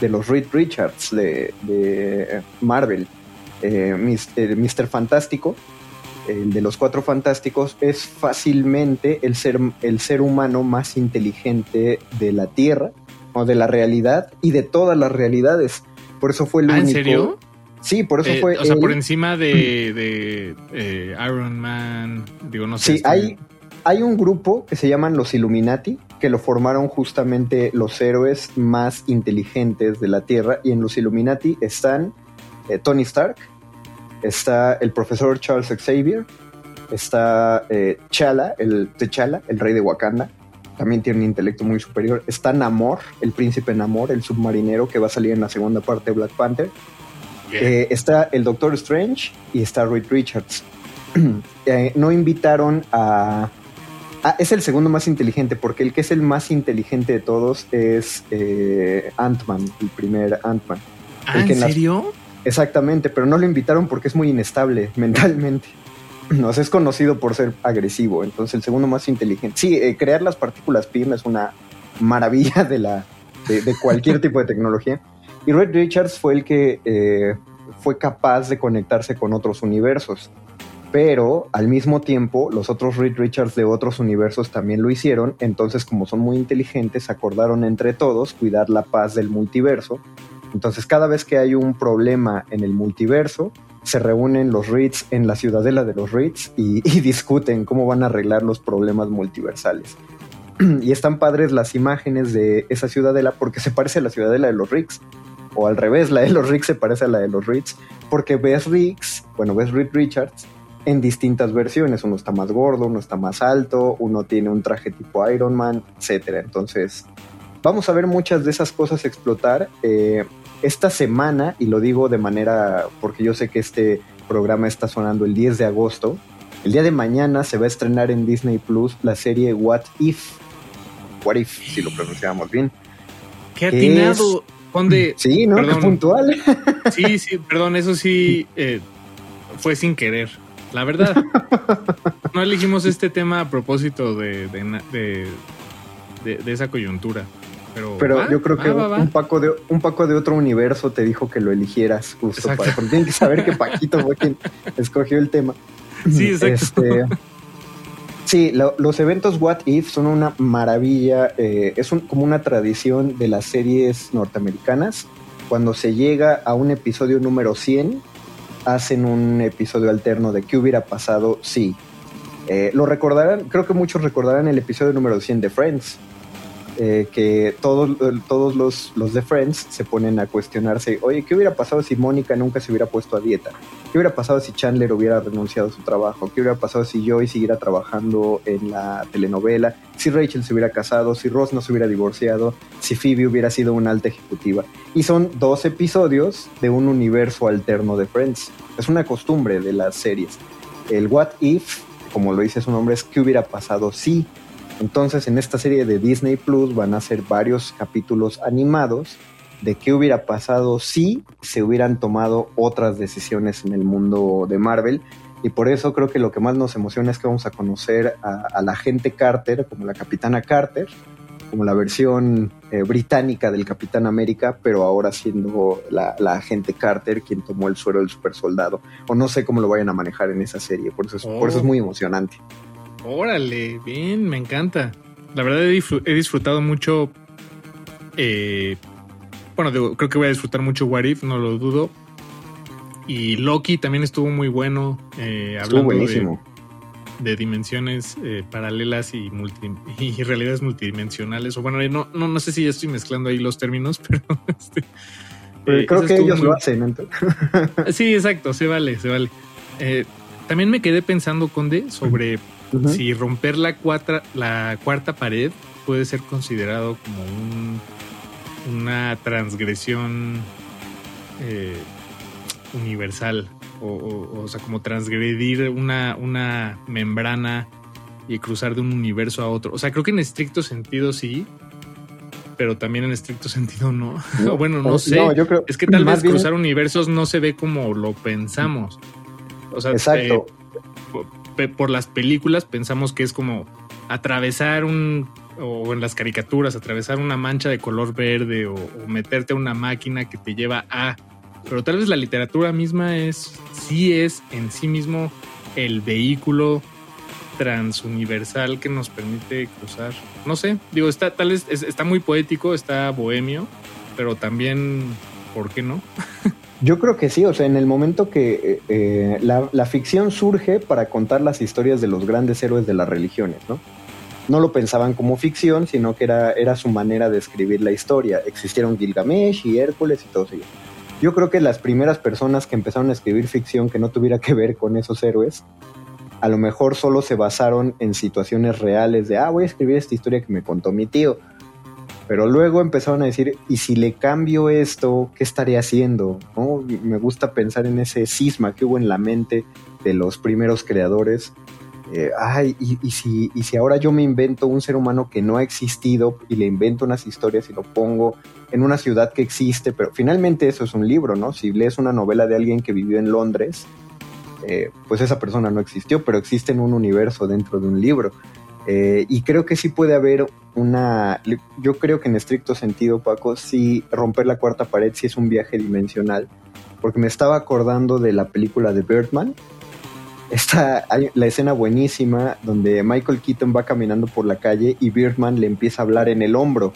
de los Reed Richards de, de Marvel. Eh, mis- eh, Mr. Fantástico, el de los cuatro fantásticos, es fácilmente el ser, el ser humano más inteligente de la Tierra o de la realidad y de todas las realidades. Por eso fue el Ah, ¿en único. serio? Sí, por eso Eh, fue. o sea, él. por encima de, de eh, Iron Man, digo, no sé. Sí, estoy- hay, hay un grupo que se llaman los Illuminati, que lo formaron justamente los héroes más inteligentes de la Tierra. Y en los Illuminati están eh, Tony Stark, está el profesor Charles Xavier, está eh, Chala, el T'Challa, el rey de Wakanda. También tiene un intelecto muy superior. Está Namor, el príncipe Namor, el submarinero que va a salir en la segunda parte de Black Panther. Eh, está el Doctor Strange y está Reed Richards. Eh, no invitaron a... Ah, es el segundo más inteligente, porque el que es el más inteligente de todos es eh, Ant-Man, el primer Ant-Man. Ah, ¿en las- serio? Exactamente, pero no lo invitaron porque es muy inestable mentalmente. No sé, es conocido por ser agresivo, entonces el segundo más inteligente. Sí, eh, crear las partículas PIM es una maravilla de, la, de, de cualquier tipo de tecnología. Y Red Richards fue el que eh, fue capaz de conectarse con otros universos. Pero al mismo tiempo, los otros Reed Richards de otros universos también lo hicieron. Entonces, como son muy inteligentes, acordaron entre todos cuidar la paz del multiverso. Entonces, cada vez que hay un problema en el multiverso, se reúnen los Reeds en la ciudadela de los Reeds y, discuten cómo van a arreglar los problemas multiversales. y están padres las imágenes de esa ciudadela porque se parece a la ciudadela de los Ricks. O al revés, la de los Ricks se parece a la de los Reeds. Porque ves Ricks, bueno, ves Reed Richards en distintas versiones. Uno está más gordo, uno está más alto, uno tiene un traje tipo Iron Man, etc. Entonces, vamos a ver muchas de esas cosas explotar. Eh, esta semana, y lo digo de manera, porque yo sé que este programa está sonando el 10 de agosto, el día de mañana se va a estrenar en Disney Plus la serie What If. What If, si lo pronunciamos bien. Qué atinado. ¿Dónde? Sí, ¿no? Qué puntual. Sí, sí, perdón, eso sí eh, fue sin querer. La verdad. no elegimos este tema a propósito de, de, de, esa coyuntura. Pero, Pero yo creo que un, Paco de, un Paco de otro universo te dijo que lo eligieras justo para. Porque tienen que saber que Paquito fue quien escogió el tema. Sí, exacto. Este, sí, los eventos What If son una maravilla. Eh, es como una tradición de las series norteamericanas. Cuando se llega a un episodio número 100, hacen un episodio alterno de qué hubiera pasado si. Eh, lo recordarán, creo que muchos recordarán el episodio número 100 de Friends, eh, que todos, todos los, los, de Friends se ponen a cuestionarse, oye, ¿qué hubiera pasado si Mónica nunca se hubiera puesto a dieta? ¿Qué hubiera pasado si Chandler hubiera renunciado a su trabajo? ¿Qué hubiera pasado si Joey siguiera trabajando en la telenovela? Si Rachel se hubiera casado, si Ross no se hubiera divorciado, si Phoebe hubiera sido una alta ejecutiva. Y son dos episodios de un universo alterno de Friends. Es una costumbre de las series. El What If, como lo dice su nombre, es ¿qué hubiera pasado si? Entonces, en esta serie de Disney Plus van a ser varios capítulos animados de qué hubiera pasado si se hubieran tomado otras decisiones en el mundo de Marvel. Y por eso creo que lo que más nos emociona es que vamos a conocer a, la agente Carter, como la capitana Carter, como la versión eh, británica del Capitán América, pero ahora siendo la, agente Carter quien tomó el suero del super soldado. O no sé cómo lo vayan a manejar en esa serie, por eso por eso es oh. muy emocionante. Órale, bien, me encanta. La verdad he, disfrutado mucho. Eh, bueno, creo que voy a disfrutar mucho What If, no lo dudo. Y Loki también estuvo muy bueno. Eh, hablando buenísimo. De, dimensiones eh, paralelas y, y realidades multidimensionales. O bueno, no, no, no sé si ya estoy mezclando ahí los términos, pero este, creo que ellos lo hacen. sí, exacto, se vale, se vale. también me quedé pensando, Conde, sobre si romper la, la cuarta pared puede ser considerado como un, una transgresión eh, universal, o, sea, como transgredir una, una membrana y cruzar de un universo a otro. O sea, creo que en estricto sentido sí, pero también en estricto sentido no. bueno, no sé. es que tal vez cruzar universos no se ve como lo pensamos. O sea, Exacto. Eh, por las películas pensamos que es como atravesar un, o en las caricaturas, atravesar una mancha de color verde o, meterte a una máquina que te lleva a... Pero tal vez la literatura misma es, sí es en sí mismo el vehículo transuniversal que nos permite cruzar. No sé, digo, está, tal vez está muy poético, está bohemio, pero también, ¿por qué no? Yo creo que sí, o sea, en el momento que eh, eh, la, ficción surge para contar las historias de los grandes héroes de las religiones, ¿no? No lo pensaban como ficción, sino que era, era su manera de escribir la historia. Existieron Gilgamesh y Hércules y todos ellos. Yo creo que las primeras personas que empezaron a escribir ficción que no tuviera que ver con esos héroes, a lo mejor solo se basaron en situaciones reales de, ah, voy a escribir esta historia que me contó mi tío pero luego empezaron a decir, ¿y si le cambio esto, qué estaré haciendo? Me gusta pensar en ese cisma que hubo en la mente de los primeros creadores. Eh, ay, y, si, y si ahora yo me invento un ser humano que no ha existido y le invento unas historias y lo pongo en una ciudad que existe, pero finalmente eso es un libro, ¿no? Si lees una novela de alguien que vivió en Londres, eh, pues esa persona no existió, pero existe en un universo dentro de un libro. Eh, y creo que sí puede haber una, yo creo que en estricto sentido, Paco, sí romper la cuarta pared sí es un viaje dimensional, porque me estaba acordando de la película de Birdman. Está la escena buenísima donde Michael Keaton va caminando por la calle y Birdman le empieza a hablar en el hombro.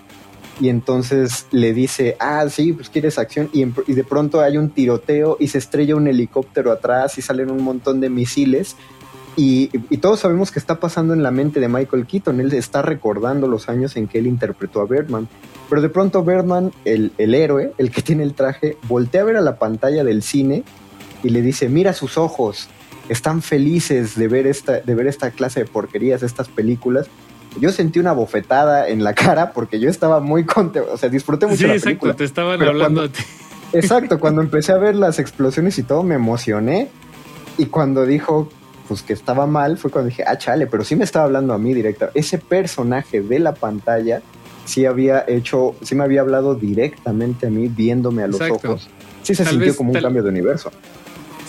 y entonces le dice, ah, sí, pues quieres acción, y, y, de pronto hay un tiroteo y se estrella un helicóptero atrás y salen un montón de misiles. Y, y, todos sabemos que está pasando en la mente de Michael Keaton, él está recordando los años en que él interpretó a Birdman. Pero de pronto Birdman, el, el héroe, el que tiene el traje, voltea a ver a la pantalla del cine y le dice, mira sus ojos, están felices de ver esta, de ver esta clase de porquerías, estas películas, yo sentí una bofetada en la cara porque yo estaba muy contento, o sea, disfruté mucho sí, la exacto, película. te estaban hablando a ti. Exacto, cuando empecé a ver las explosiones y todo me emocioné y cuando dijo pues que estaba mal fue cuando dije, ah, chale, pero sí me estaba hablando a mí directa. Ese personaje de la pantalla sí había hecho, sí me había hablado directamente a mí viéndome a los Exacto. ojos. Sí se Tal sintió vez- como un tal- cambio de universo.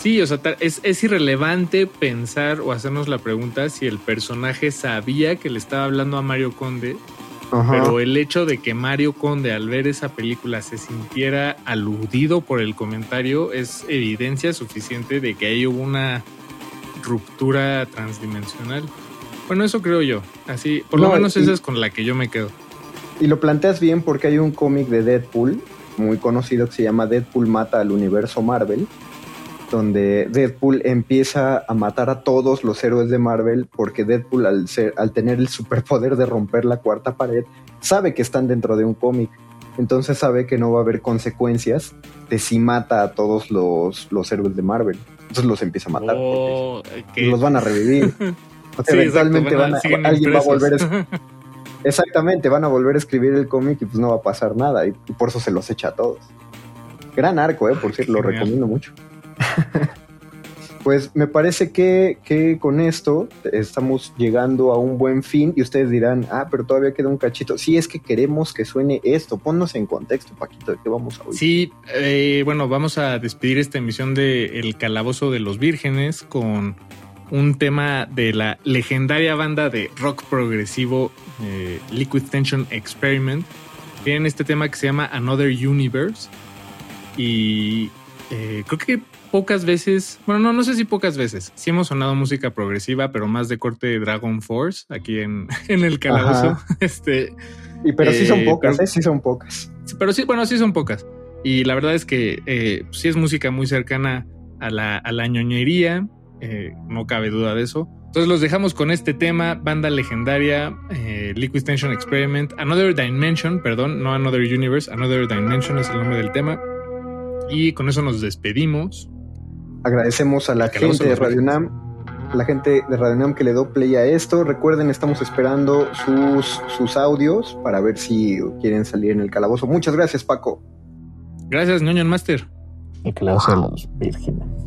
Sí, o sea, es, es irrelevante pensar o hacernos la pregunta si el personaje sabía que le estaba hablando a Mario Conde, Ajá. pero el hecho de que Mario Conde al ver esa película se sintiera aludido por el comentario es evidencia suficiente de que ahí hubo una ruptura transdimensional. Bueno, eso creo yo. Así, por lo No, menos y- esa es con la que yo me quedo. Y lo planteas bien porque hay un cómic de Deadpool muy conocido que se llama Deadpool mata al universo Marvel, donde Deadpool empieza a matar a todos los héroes de Marvel porque Deadpool al, ser, al tener el superpoder de romper la cuarta pared sabe que están dentro de un cómic. Entonces sabe que no va a haber consecuencias de si mata a todos los, los héroes de Marvel. Entonces los empieza a matar. Oh, los van a revivir. O sea, Sí, eventualmente exacto, van a- van a- siguen alguien va a volver a Exactamente, van a volver a escribir el cómic y pues no va a pasar nada. Y, y por eso se los echa a todos. Gran arco, eh, por cierto, lo recomiendo mucho. pues me parece que, que con esto estamos llegando a un buen fin y ustedes dirán, ah, pero todavía queda un cachito. Sí, es que queremos que suene esto. Ponnos en contexto, Paquito, de qué vamos a oír. Sí, eh, bueno, vamos a despedir esta emisión de El Calabozo de los Vírgenes con un tema de la legendaria banda de rock progresivo eh, Liquid Tension Experiment. Tienen este tema que se llama Another Universe y eh, creo que pocas veces, bueno, no, no sé si pocas veces, sí hemos sonado música progresiva, pero más de corte Dragon Force aquí en, en el calabozo. Ajá. Este, Y pero sí son eh, pocas, pero- eh, sí son pocas. Pero sí, bueno, sí son pocas. Y la verdad es que eh, sí es música muy cercana a la, a la ñoñería, eh, no cabe duda de eso. Entonces los dejamos con este tema, banda legendaria, eh, Liquid Tension Experiment, Another Dimension, perdón, no Another Universe, Another Dimension es el nombre del tema. Y con eso nos despedimos. Agradecemos a la gente de Radio Nam, la gente de Radio Nam que le dio play a esto. Recuerden, estamos esperando sus, sus audios para ver si quieren salir en el calabozo. Muchas gracias, Paco. Gracias, ñoño Master. El calabozo de vírgenes.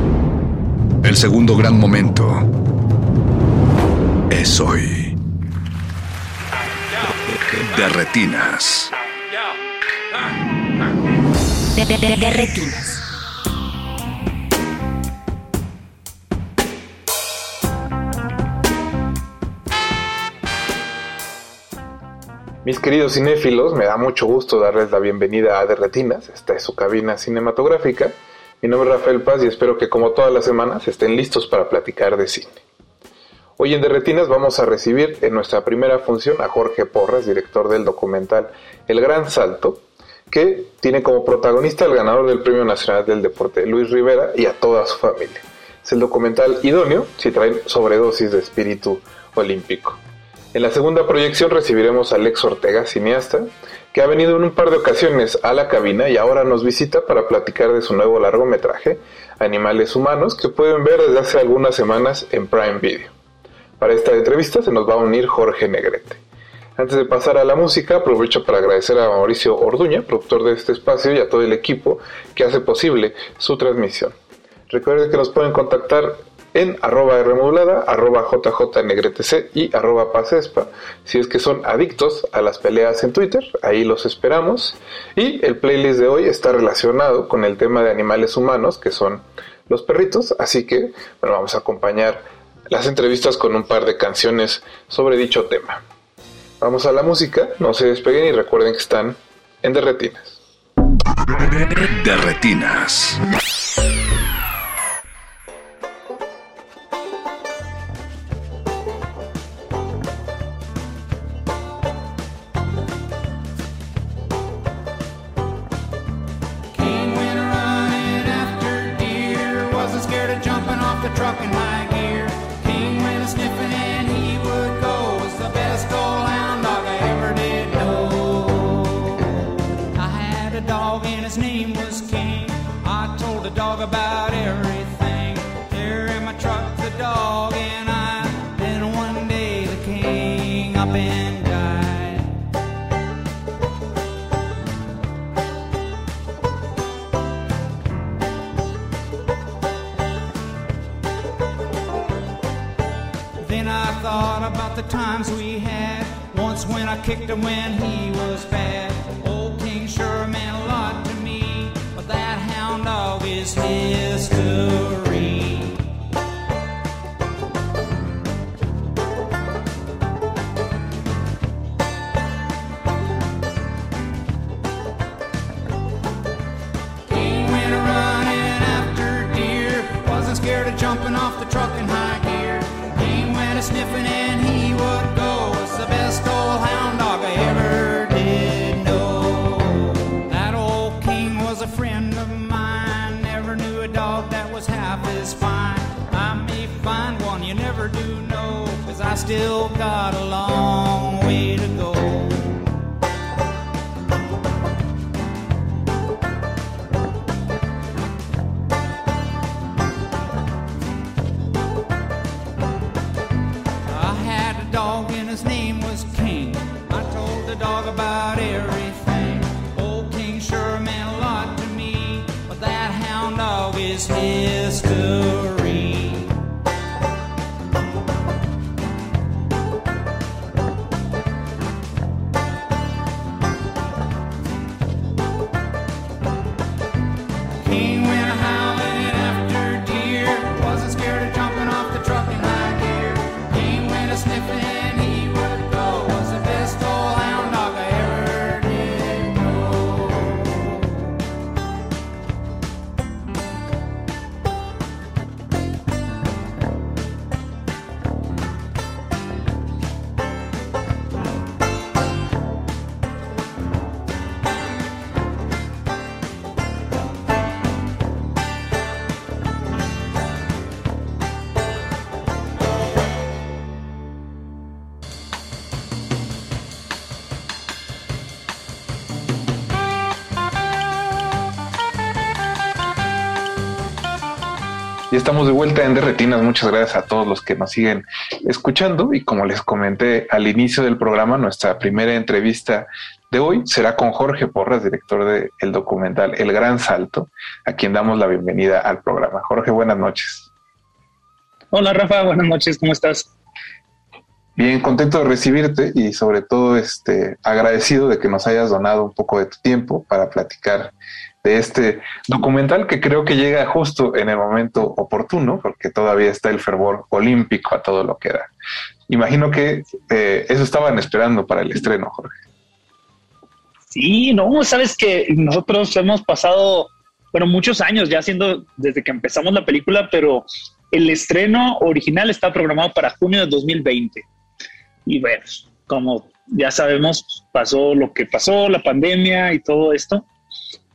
El segundo gran momento es hoy. De retinas. De, de- de- de retinas. Mis queridos cinéfilos, me da mucho gusto darles la bienvenida a De Retinas, esta es su cabina cinematográfica. Mi nombre es Rafael Paz y espero que como todas las semanas estén listos para platicar de cine. Hoy en De Retinas vamos a recibir en nuestra primera función a Jorge Porras, director del documental El Gran Salto, que tiene como protagonista al ganador del Premio Nacional del Deporte, Luis Rivera, y a toda su familia. Es el documental idóneo si traen sobredosis de espíritu olímpico. En la segunda proyección recibiremos a Alex Ortega, cineasta, que ha venido en un par de ocasiones a la cabina y ahora nos visita para platicar de su nuevo largometraje, Animales Humanos, que pueden ver desde hace algunas semanas en Prime Video. Para esta entrevista se nos va a unir Jorge Negrete. Antes de pasar a la música, aprovecho para agradecer a Mauricio Orduña, productor de este espacio, y a todo el equipo que hace posible su transmisión. Recuerden que nos pueden contactar en arroba Rmodulada, arroba JJNegretC y arroba Pasespa. Si es que son adictos a las peleas en Twitter, ahí los esperamos. Y el playlist de hoy está relacionado con el tema de animales humanos, que son los perritos. Así que, bueno, vamos a acompañar las entrevistas con un par de canciones sobre dicho tema. Vamos a la música, no se despeguen y recuerden que están en Derretinas. De Y estamos de vuelta en Derretinas. Muchas gracias a todos los que nos siguen escuchando. Y como les comenté al inicio del programa, nuestra primera entrevista de hoy será con Jorge Porras, director del documental El Gran Salto, a quien damos la bienvenida al programa. Jorge, buenas noches. Hola Rafa, buenas noches, ¿cómo estás? Bien, contento de recibirte y sobre todo este agradecido de que nos hayas donado un poco de tu tiempo para platicar de este documental que creo que llega justo en el momento oportuno, porque todavía está el fervor olímpico a todo lo que da. Imagino que eh, eso estaban esperando para el estreno, Jorge. Sí, no, sabes que nosotros hemos pasado, bueno, muchos años ya haciendo desde que empezamos la película, pero el estreno original está programado para junio de 2020. Y bueno, como ya sabemos, pasó lo que pasó, la pandemia y todo esto.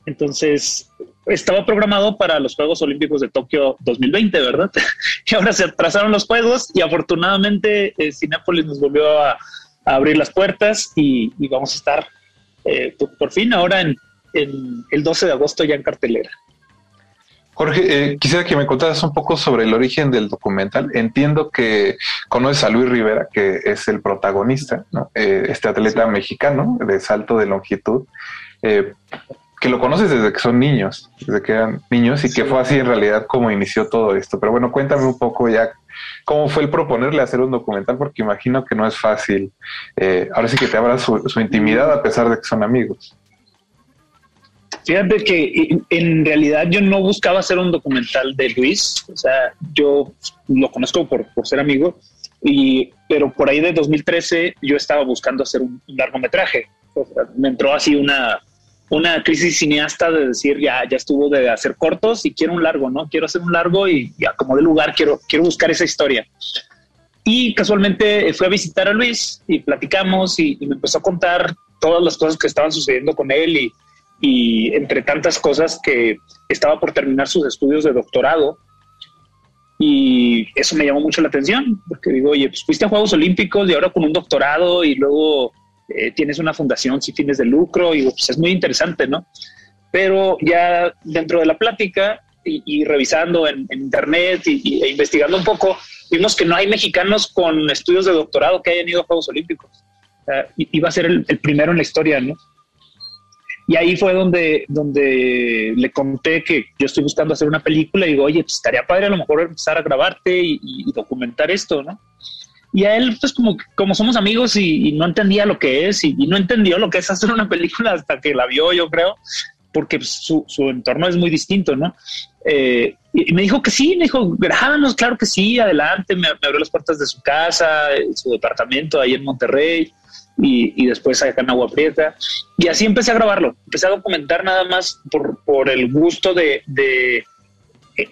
Entonces, estaba programado para los Juegos Olímpicos de Tokio 2020, ¿verdad? y ahora se atrasaron los Juegos y afortunadamente eh, nos volvió a, abrir las puertas y, vamos a estar eh, por, fin ahora en, el 12 de agosto ya en cartelera. Jorge, eh, quisiera que me contaras un poco sobre el origen del documental. Entiendo que conoces a Luis Rivera, que es el protagonista, ¿no? eh, este atleta sí. mexicano de salto de longitud. Eh, que lo conoces desde que son niños, desde que eran niños y sí. que fue así en realidad como inició todo esto. Pero bueno, cuéntame un poco ya cómo fue el proponerle hacer un documental, porque imagino que no es fácil. Eh, ahora sí que te abra su, su, intimidad a pesar de que son amigos. Fíjate que en realidad yo no buscaba hacer un documental de Luis, o sea, yo lo conozco por, por ser amigo, y, pero por ahí de 2013 yo estaba buscando hacer un, largometraje. O sea, me entró así una, una crisis cineasta de decir ya, ya estuvo de hacer cortos y quiero un largo, ¿no? Quiero hacer un largo y ya como de lugar quiero, quiero buscar esa historia. Y casualmente fui a visitar a Luis y platicamos y, y me empezó a contar todas las cosas que estaban sucediendo con él y, y entre tantas cosas que estaba por terminar sus estudios de doctorado y eso me llamó mucho la atención porque digo, oye, pues fuiste a Juegos Olímpicos y ahora con un doctorado y luego eh, tienes una fundación sin fines de lucro y pues es muy interesante, ¿no? Pero ya dentro de la plática y, y revisando en, en internet y, y, e investigando un poco, vimos que no hay mexicanos con estudios de doctorado que hayan ido a Juegos Olímpicos. Uh, iba a ser el, el, primero en la historia, ¿no? Y ahí fue donde, donde le conté que yo estoy buscando hacer una película y digo, oye, pues estaría padre a lo mejor empezar a grabarte y, documentar esto, ¿no? Y a él, pues como, como somos amigos y, no entendía lo que es y, no entendió lo que es hacer una película hasta que la vio, yo creo, porque pues, su, su, entorno es muy distinto, ¿no? Eh, y me dijo que sí, me dijo, grábanos, claro que sí, adelante, me, me abrió las puertas de su casa, su departamento ahí en Monterrey y, y, después en Agua Prieta. Y así empecé a grabarlo, empecé a documentar nada más por, por el gusto de, de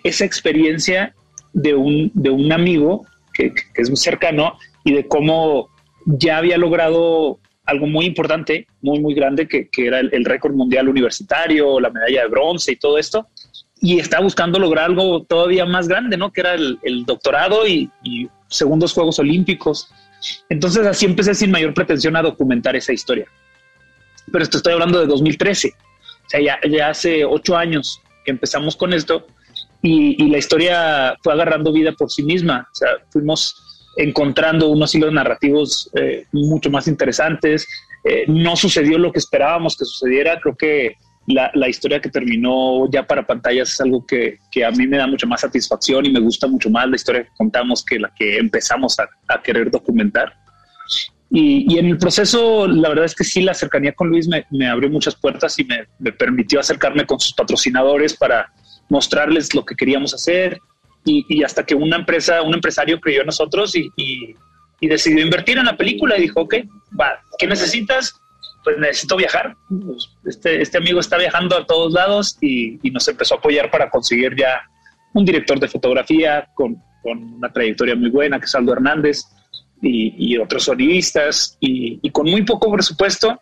esa experiencia de un, de un amigo que, que, es muy cercano y de cómo ya había logrado algo muy importante, muy, muy grande, que, que era el, el récord mundial universitario, la medalla de bronce y todo esto. Y estaba buscando lograr algo todavía más grande, ¿no? Que era el, el doctorado y, y segundos Juegos Olímpicos. Entonces así empecé sin mayor pretensión a documentar esa historia. Pero esto estoy hablando de 2013, o sea, ya, ya hace ocho años que empezamos con esto y, la historia fue agarrando vida por sí misma. O sea, fuimos encontrando unos hilos narrativos eh, mucho más interesantes. Eh, no sucedió lo que esperábamos que sucediera. Creo que la, la, historia que terminó ya para pantallas es algo que, que, a mí me da mucha más satisfacción y me gusta mucho más la historia que contamos que la que empezamos a, querer documentar. Y, y, en el proceso, la verdad es que sí, la cercanía con Luis me, me abrió muchas puertas y me, me, permitió acercarme con sus patrocinadores para mostrarles lo que queríamos hacer. Y, y hasta que una empresa, un empresario creyó en nosotros y, y, decidió invertir en la película y dijo, ok, va, ¿qué necesitas? Pues necesito viajar. Este, este amigo está viajando a todos lados y, nos empezó a apoyar para conseguir ya un director de fotografía con, con una trayectoria muy buena, que es Aldo Hernández, y, otros sonidistas, y, y, con muy poco presupuesto,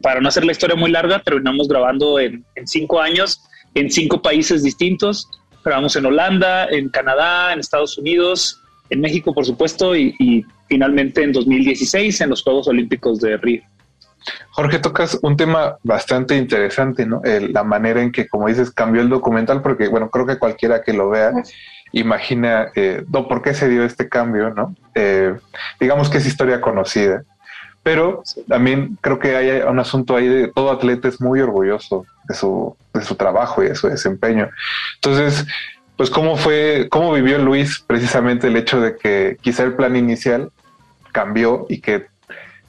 para no hacer la historia muy larga, terminamos grabando en, en cinco años, en cinco países distintos. Grabamos en Holanda, en Canadá, en Estados Unidos, en México, por supuesto, y, y finalmente en 2016 en los Juegos Olímpicos de Río. Jorge, tocas un tema bastante interesante, ¿no? El, la manera en que, como dices, cambió el documental, porque, bueno, creo que cualquiera que lo vea imagina eh, no, por qué se dio este cambio, ¿no? Eh, digamos que es historia conocida, pero también creo que hay un asunto ahí de todo atleta es muy orgulloso de su, de su trabajo y de su desempeño. Entonces, pues cómo fue, cómo vivió Luis precisamente el hecho de que quizá el plan inicial cambió y que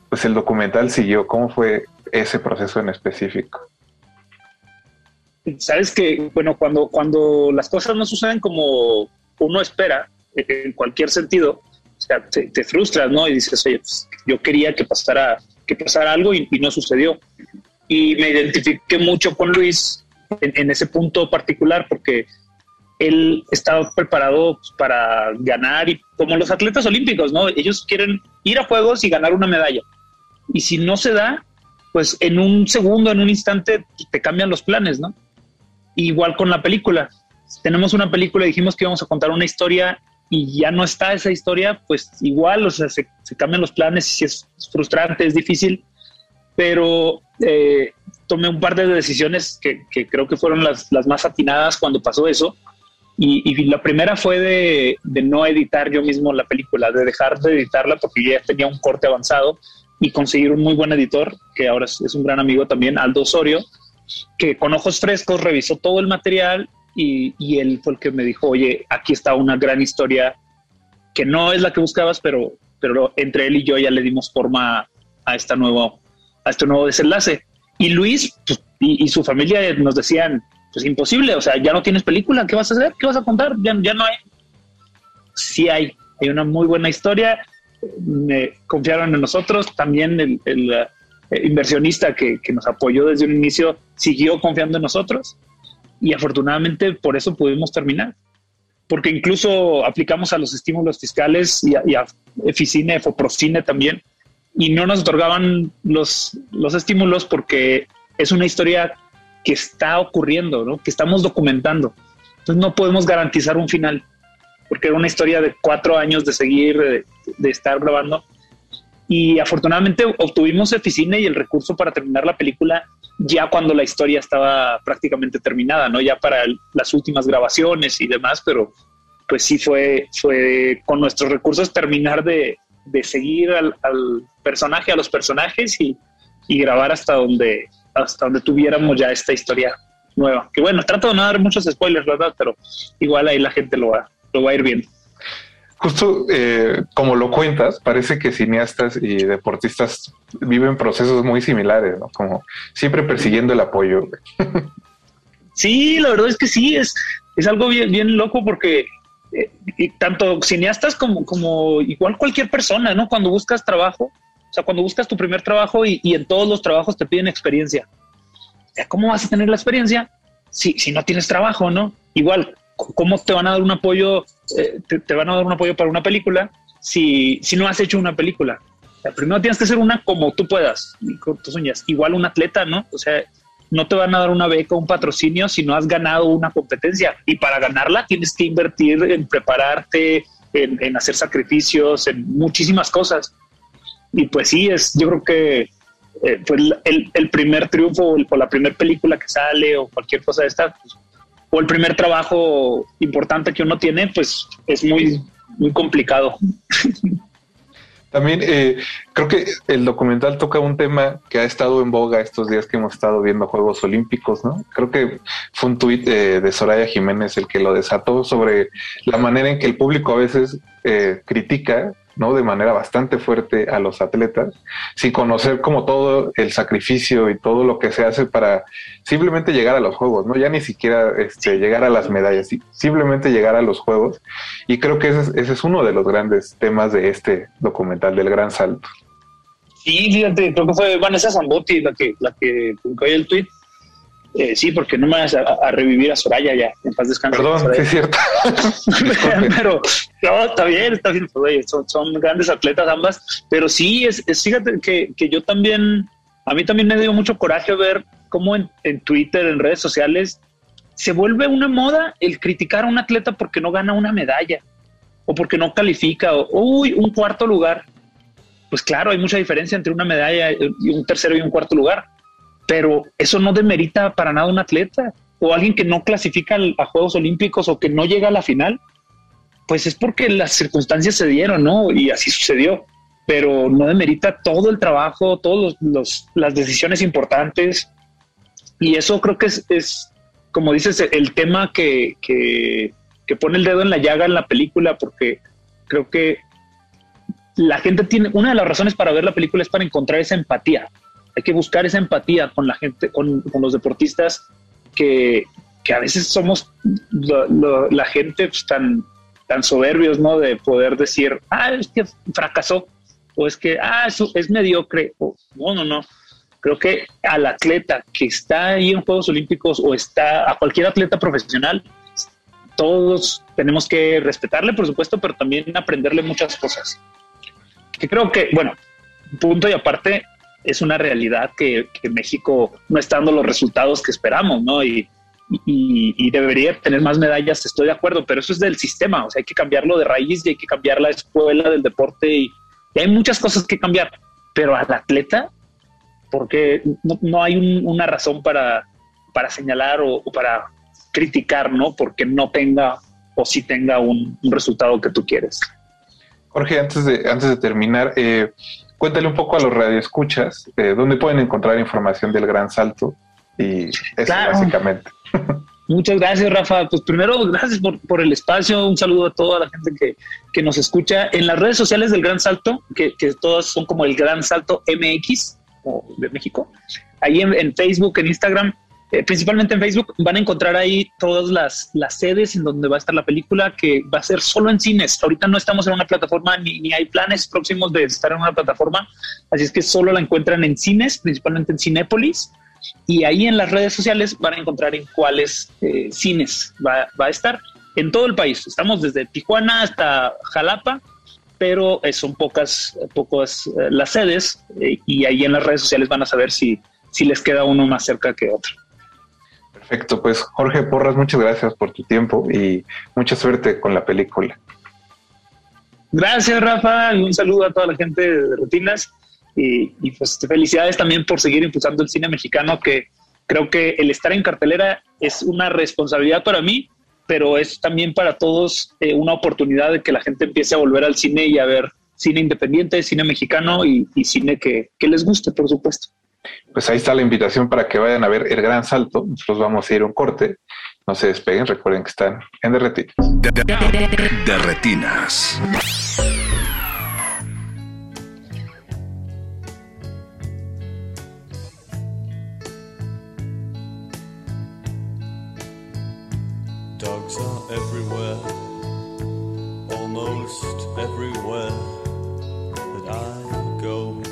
pues el documental siguió, cómo fue ese proceso en específico. Sabes que, bueno, cuando, cuando las cosas no suceden como uno espera, en cualquier sentido, o sea, te, frustras, ¿no? Y dices, oye, pues, yo quería que pasara, que pasara algo y, y no sucedió. Y me identifiqué mucho con Luis en, en ese punto particular porque él estaba preparado pues, para ganar y como los atletas olímpicos, ¿no? Ellos quieren ir a juegos y ganar una medalla. Y si no se da, pues en un segundo, en un instante, te cambian los planes, ¿no? Igual con la película. Tenemos una película y dijimos que íbamos a contar una historia y ya no está esa historia, pues igual, o sea, se, se cambian los planes y es, es frustrante, es difícil, pero eh, tomé un par de decisiones que, que creo que fueron las, las, más atinadas cuando pasó eso. Y, y la primera fue de, de, no editar yo mismo la película, de dejar de editarla porque ya tenía un corte avanzado y conseguir un muy buen editor, que ahora es, un gran amigo también, Aldo Osorio, que con ojos frescos revisó todo el material y, y, él fue el que me dijo, oye, aquí está una gran historia que no es la que buscabas, pero, pero entre él y yo ya le dimos forma a, esta nuevo, a este nuevo desenlace. Y Luis pues, y, y, su familia nos decían, pues imposible, o sea, ya no tienes película, ¿qué vas a hacer? ¿Qué vas a contar? Ya, ya no hay. Sí hay, hay una muy buena historia, me confiaron en nosotros, también el, el, el inversionista que, que nos apoyó desde un inicio siguió confiando en nosotros y afortunadamente por eso pudimos terminar. Porque incluso aplicamos a los estímulos fiscales y a, y a Eficine, Foprocine también, y no nos otorgaban los, los estímulos porque es una historia que está ocurriendo, ¿no? que estamos documentando. Entonces no podemos garantizar un final, porque era una historia de cuatro años de seguir, de, estar grabando. Y afortunadamente obtuvimos Eficine y el recurso para terminar la película ya cuando la historia estaba prácticamente terminada, ¿no? Ya para el, las últimas grabaciones y demás, pero pues sí fue, fue con nuestros recursos terminar de, de seguir al, personaje, a los personajes y, y, grabar hasta donde, hasta donde tuviéramos ya esta historia nueva. Que bueno, trato de no dar muchos spoilers, ¿verdad? Pero igual ahí la gente lo va, lo va a ir viendo. Justo eh, como lo cuentas, parece que cineastas y deportistas viven procesos muy similares, ¿no? Como siempre persiguiendo el apoyo. sí, la verdad es que sí, es, es algo bien, bien loco porque eh, tanto cineastas como, como igual cualquier persona, ¿no? Cuando buscas trabajo, o sea, cuando buscas tu primer trabajo y, y en todos los trabajos te piden experiencia. ¿Cómo vas a tener la experiencia si, si no tienes trabajo, no? Igual, ¿cómo te van a dar un apoyo? Eh, te, te, van a dar un apoyo para una película si, si no has hecho una película. O sea, primero tienes que hacer una como tú puedas, con tus uñas. Igual un atleta, ¿no? O sea, no te van a dar una beca un patrocinio si no has ganado una competencia. Y para ganarla tienes que invertir en prepararte, en, en hacer sacrificios, en muchísimas cosas. Y pues sí, es, yo creo que eh, pues el, el, primer triunfo o, o la primera película que sale o cualquier cosa de esta, pues, o el primer trabajo importante que uno tiene, pues es muy, muy complicado. También eh, creo que el documental toca un tema que ha estado en boga estos días que hemos estado viendo Juegos Olímpicos, ¿no? Creo que fue un tuit eh, de Soraya Jiménez el que lo desató sobre la manera en que el público a veces eh, critica ¿no? De manera bastante fuerte a los atletas, sin conocer como todo el sacrificio y todo lo que se hace para simplemente llegar a los juegos, ¿no? Ya ni siquiera este, llegar a las medallas, simplemente llegar a los juegos. Y creo que ese es, ese es uno de los grandes temas de este documental, del gran salto. Sí, fíjate, creo que fue Vanessa Zambotti la que, la que publicó el tweet. Eh, sí, porque no me vas a, a, revivir a Soraya ya, en paz descanse. Perdón, sí es cierto. pero no, está bien, está bien, pues, son, son, grandes atletas ambas, pero sí, es, es fíjate que, que, yo también, a mí también me dio mucho coraje ver cómo en, en, Twitter, en redes sociales, se vuelve una moda el criticar a un atleta porque no gana una medalla o porque no califica, o uy, un cuarto lugar. Pues claro, hay mucha diferencia entre una medalla y un tercero y un cuarto lugar pero eso no demerita para nada un atleta o alguien que no clasifica a Juegos Olímpicos o que no llega a la final. pues es porque las circunstancias se dieron, ¿no? Y así sucedió, pero no demerita todo el trabajo, todas los, las decisiones importantes. Y eso creo que es, es, como dices, el tema que, que pone el dedo en la llaga en la película, porque creo que la gente tiene, una de las razones para ver la película es para encontrar esa empatía. Hay que buscar esa empatía con la gente, con, con los deportistas que, que a veces somos lo- lo- la gente pues, tan, tan soberbios, ¿no? De poder decir, ah, es que fracasó, o es que, ah, eso es mediocre, o no, no, no. Creo que al atleta que está ahí en Juegos Olímpicos o está a cualquier atleta profesional, todos tenemos que respetarle, por supuesto, pero también aprenderle muchas cosas. Que creo que, bueno, punto y aparte, es una realidad que, que México no está dando los resultados que esperamos, ¿no? Y, y, y debería tener más medallas, estoy de acuerdo, pero eso es del sistema, o sea, hay que cambiarlo de raíz y hay que cambiar la escuela del deporte y, y hay muchas cosas que cambiar, pero al atleta, porque no, no hay un- una razón para, para señalar o, o para criticar, ¿no? Porque no tenga o sí tenga un, un resultado que tú quieres. Jorge, antes de, antes de terminar, eh, cuéntale un poco a los radioescuchas eh, dónde pueden encontrar información del Gran Salto y eso Claro. básicamente. Muchas gracias, Rafa. Pues primero, gracias por, por el espacio. Un saludo a toda la gente que, que nos escucha. En las redes sociales del Gran Salto, que, que todas son como el Gran Salto MX o de México, ahí en, en Facebook, en Instagram, eh, principalmente en Facebook, van a encontrar ahí todas las, las sedes en donde va a estar la película, que va a ser solo en cines. Ahorita no estamos en una plataforma ni, ni hay planes próximos de estar en una plataforma, así es que solo la encuentran en cines, principalmente en Cinépolis. Y ahí en las redes sociales van a encontrar en cuáles eh, cines va, va a estar en todo el país. Estamos desde Tijuana hasta Jalapa, pero eh, son pocas, pocas eh, las sedes y ahí en las redes sociales van a saber si, si les queda uno más cerca que otro. Perfecto, pues Jorge Porras, muchas gracias por tu tiempo y mucha suerte con la película. Gracias, Rafa, un saludo a toda la gente de Rutinas. Y, pues felicidades también por seguir impulsando el cine mexicano, que creo que el estar en cartelera es una responsabilidad para mí, pero es también para todos eh, una oportunidad de que la gente empiece a volver al cine y a ver cine independiente, cine mexicano y, cine que les guste, por supuesto. Pues ahí está la invitación para que vayan a ver El Gran Salto. Nosotros vamos a ir a un corte. No se despeguen, recuerden que están en Derretinas. De retinas. Dogs are everywhere, almost everywhere that I go.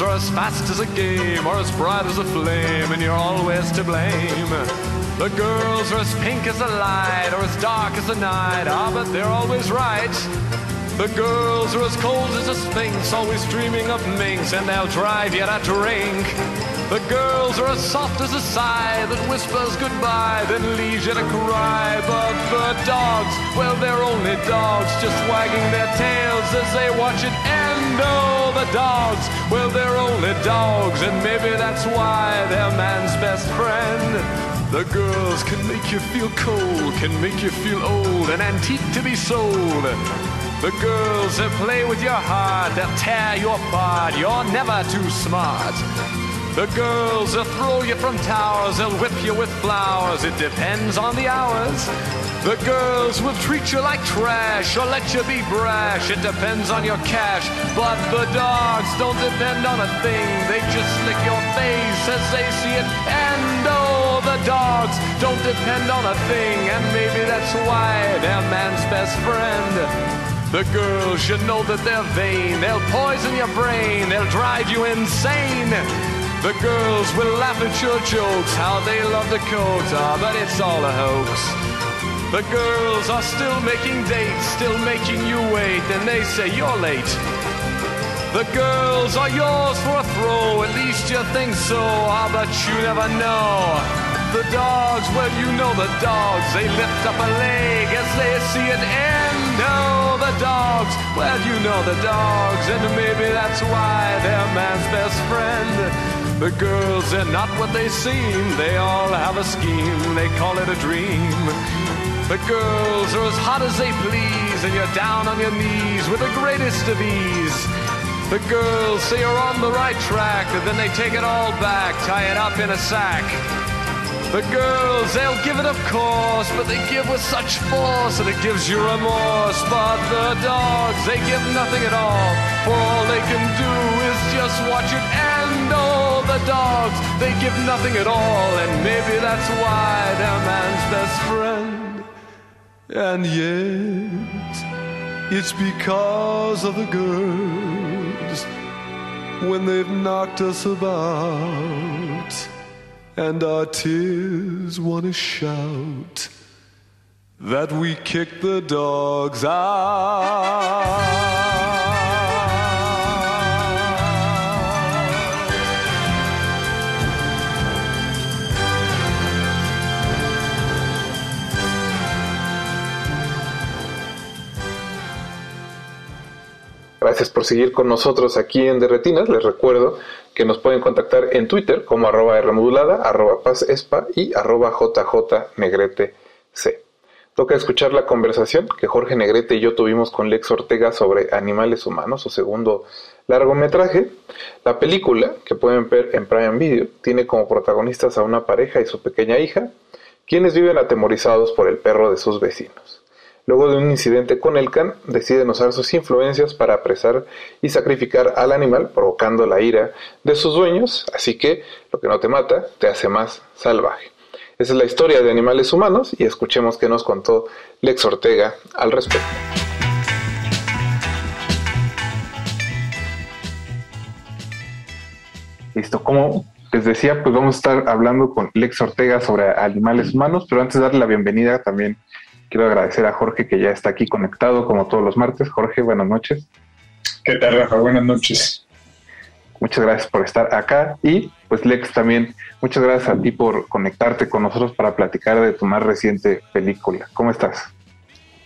Are as fast as a game or as bright as a flame, and you're always to blame. The girls are as pink as the light or as dark as the night, ah, but they're always right. The girls are as cold as a sphinx, always dreaming of minks, and they'll drive you to drink. The girls are as soft as a sigh that whispers goodbye, then leaves you to cry. But the dogs, well, they're only dogs, just wagging their tails as they watch it end. Oh, the dogs, well, they're only dogs, and maybe that's why they're man's best friend. The girls can make you feel cold, can make you feel old, an antique to be sold. The girls that play with your heart, they'll tear you apart, you're never too smart. The girls that throw you from towers, they'll whip you with flowers, it depends on the hours. The girls will treat you like trash or let you be brash, it depends on your cash. But the dogs don't depend on a thing, they just lick your face as they see it. And oh, the dogs don't depend on a thing, and maybe that's why they're man's best friend. The girls should know that they're vain. They'll poison your brain. They'll drive you insane. The girls will laugh at your jokes. How they love the coat. Ah, but it's all a hoax. The girls are still making dates, still making you wait, and they say you're late. The girls are yours for a throw, at least you think so, ah, but you never know. The dogs, well, you know the dogs, they lift up a leg as they see it end. Oh, the dogs, well, you know the dogs, and maybe that's why they're man's best friend. The girls, they're not what they seem, they all have a scheme, they call it a dream. The girls are as hot as they please, and you're down on your knees with the greatest of ease. The girls say you're on the right track, and then they take it all back, tie it up in a sack. The girls, they'll give it of course, but they give with such force that it gives you remorse. But the dogs, they give nothing at all, for all they can do is just watch it end. Oh, the dogs, they give nothing at all, and maybe that's why they're man's best friend. And yet, it's because of the girls when they've knocked us about and our tears wanna shout that we kick the dogs out. Gracias por seguir con nosotros aquí en Derretinas. Les recuerdo que nos pueden contactar en Twitter como arroba Rmodulada, arroba pazespa y arroba jjnegrete c. Toca escuchar la conversación que Jorge Negrete y yo tuvimos con Lex Ortega sobre Animales Humanos, su segundo largometraje. La película, que pueden ver en Prime Video, tiene como protagonistas a una pareja y su pequeña hija, quienes viven atemorizados por el perro de sus vecinos. Luego de un incidente con el can, deciden usar sus influencias para apresar y sacrificar al animal, provocando la ira de sus dueños, así que lo que no te mata te hace más salvaje. Esa es la historia de animales humanos y escuchemos qué nos contó Lex Ortega al respecto. Listo, como les decía, pues vamos a estar hablando con Lex Ortega sobre animales humanos, pero antes darle la bienvenida también quiero agradecer a Jorge que ya está aquí conectado como todos los martes. Jorge, buenas noches. ¿Qué tal, Rafa? Buenas noches. Muchas gracias por estar acá y pues Lex también, muchas gracias a ti por conectarte con nosotros para platicar de tu más reciente película. ¿Cómo estás?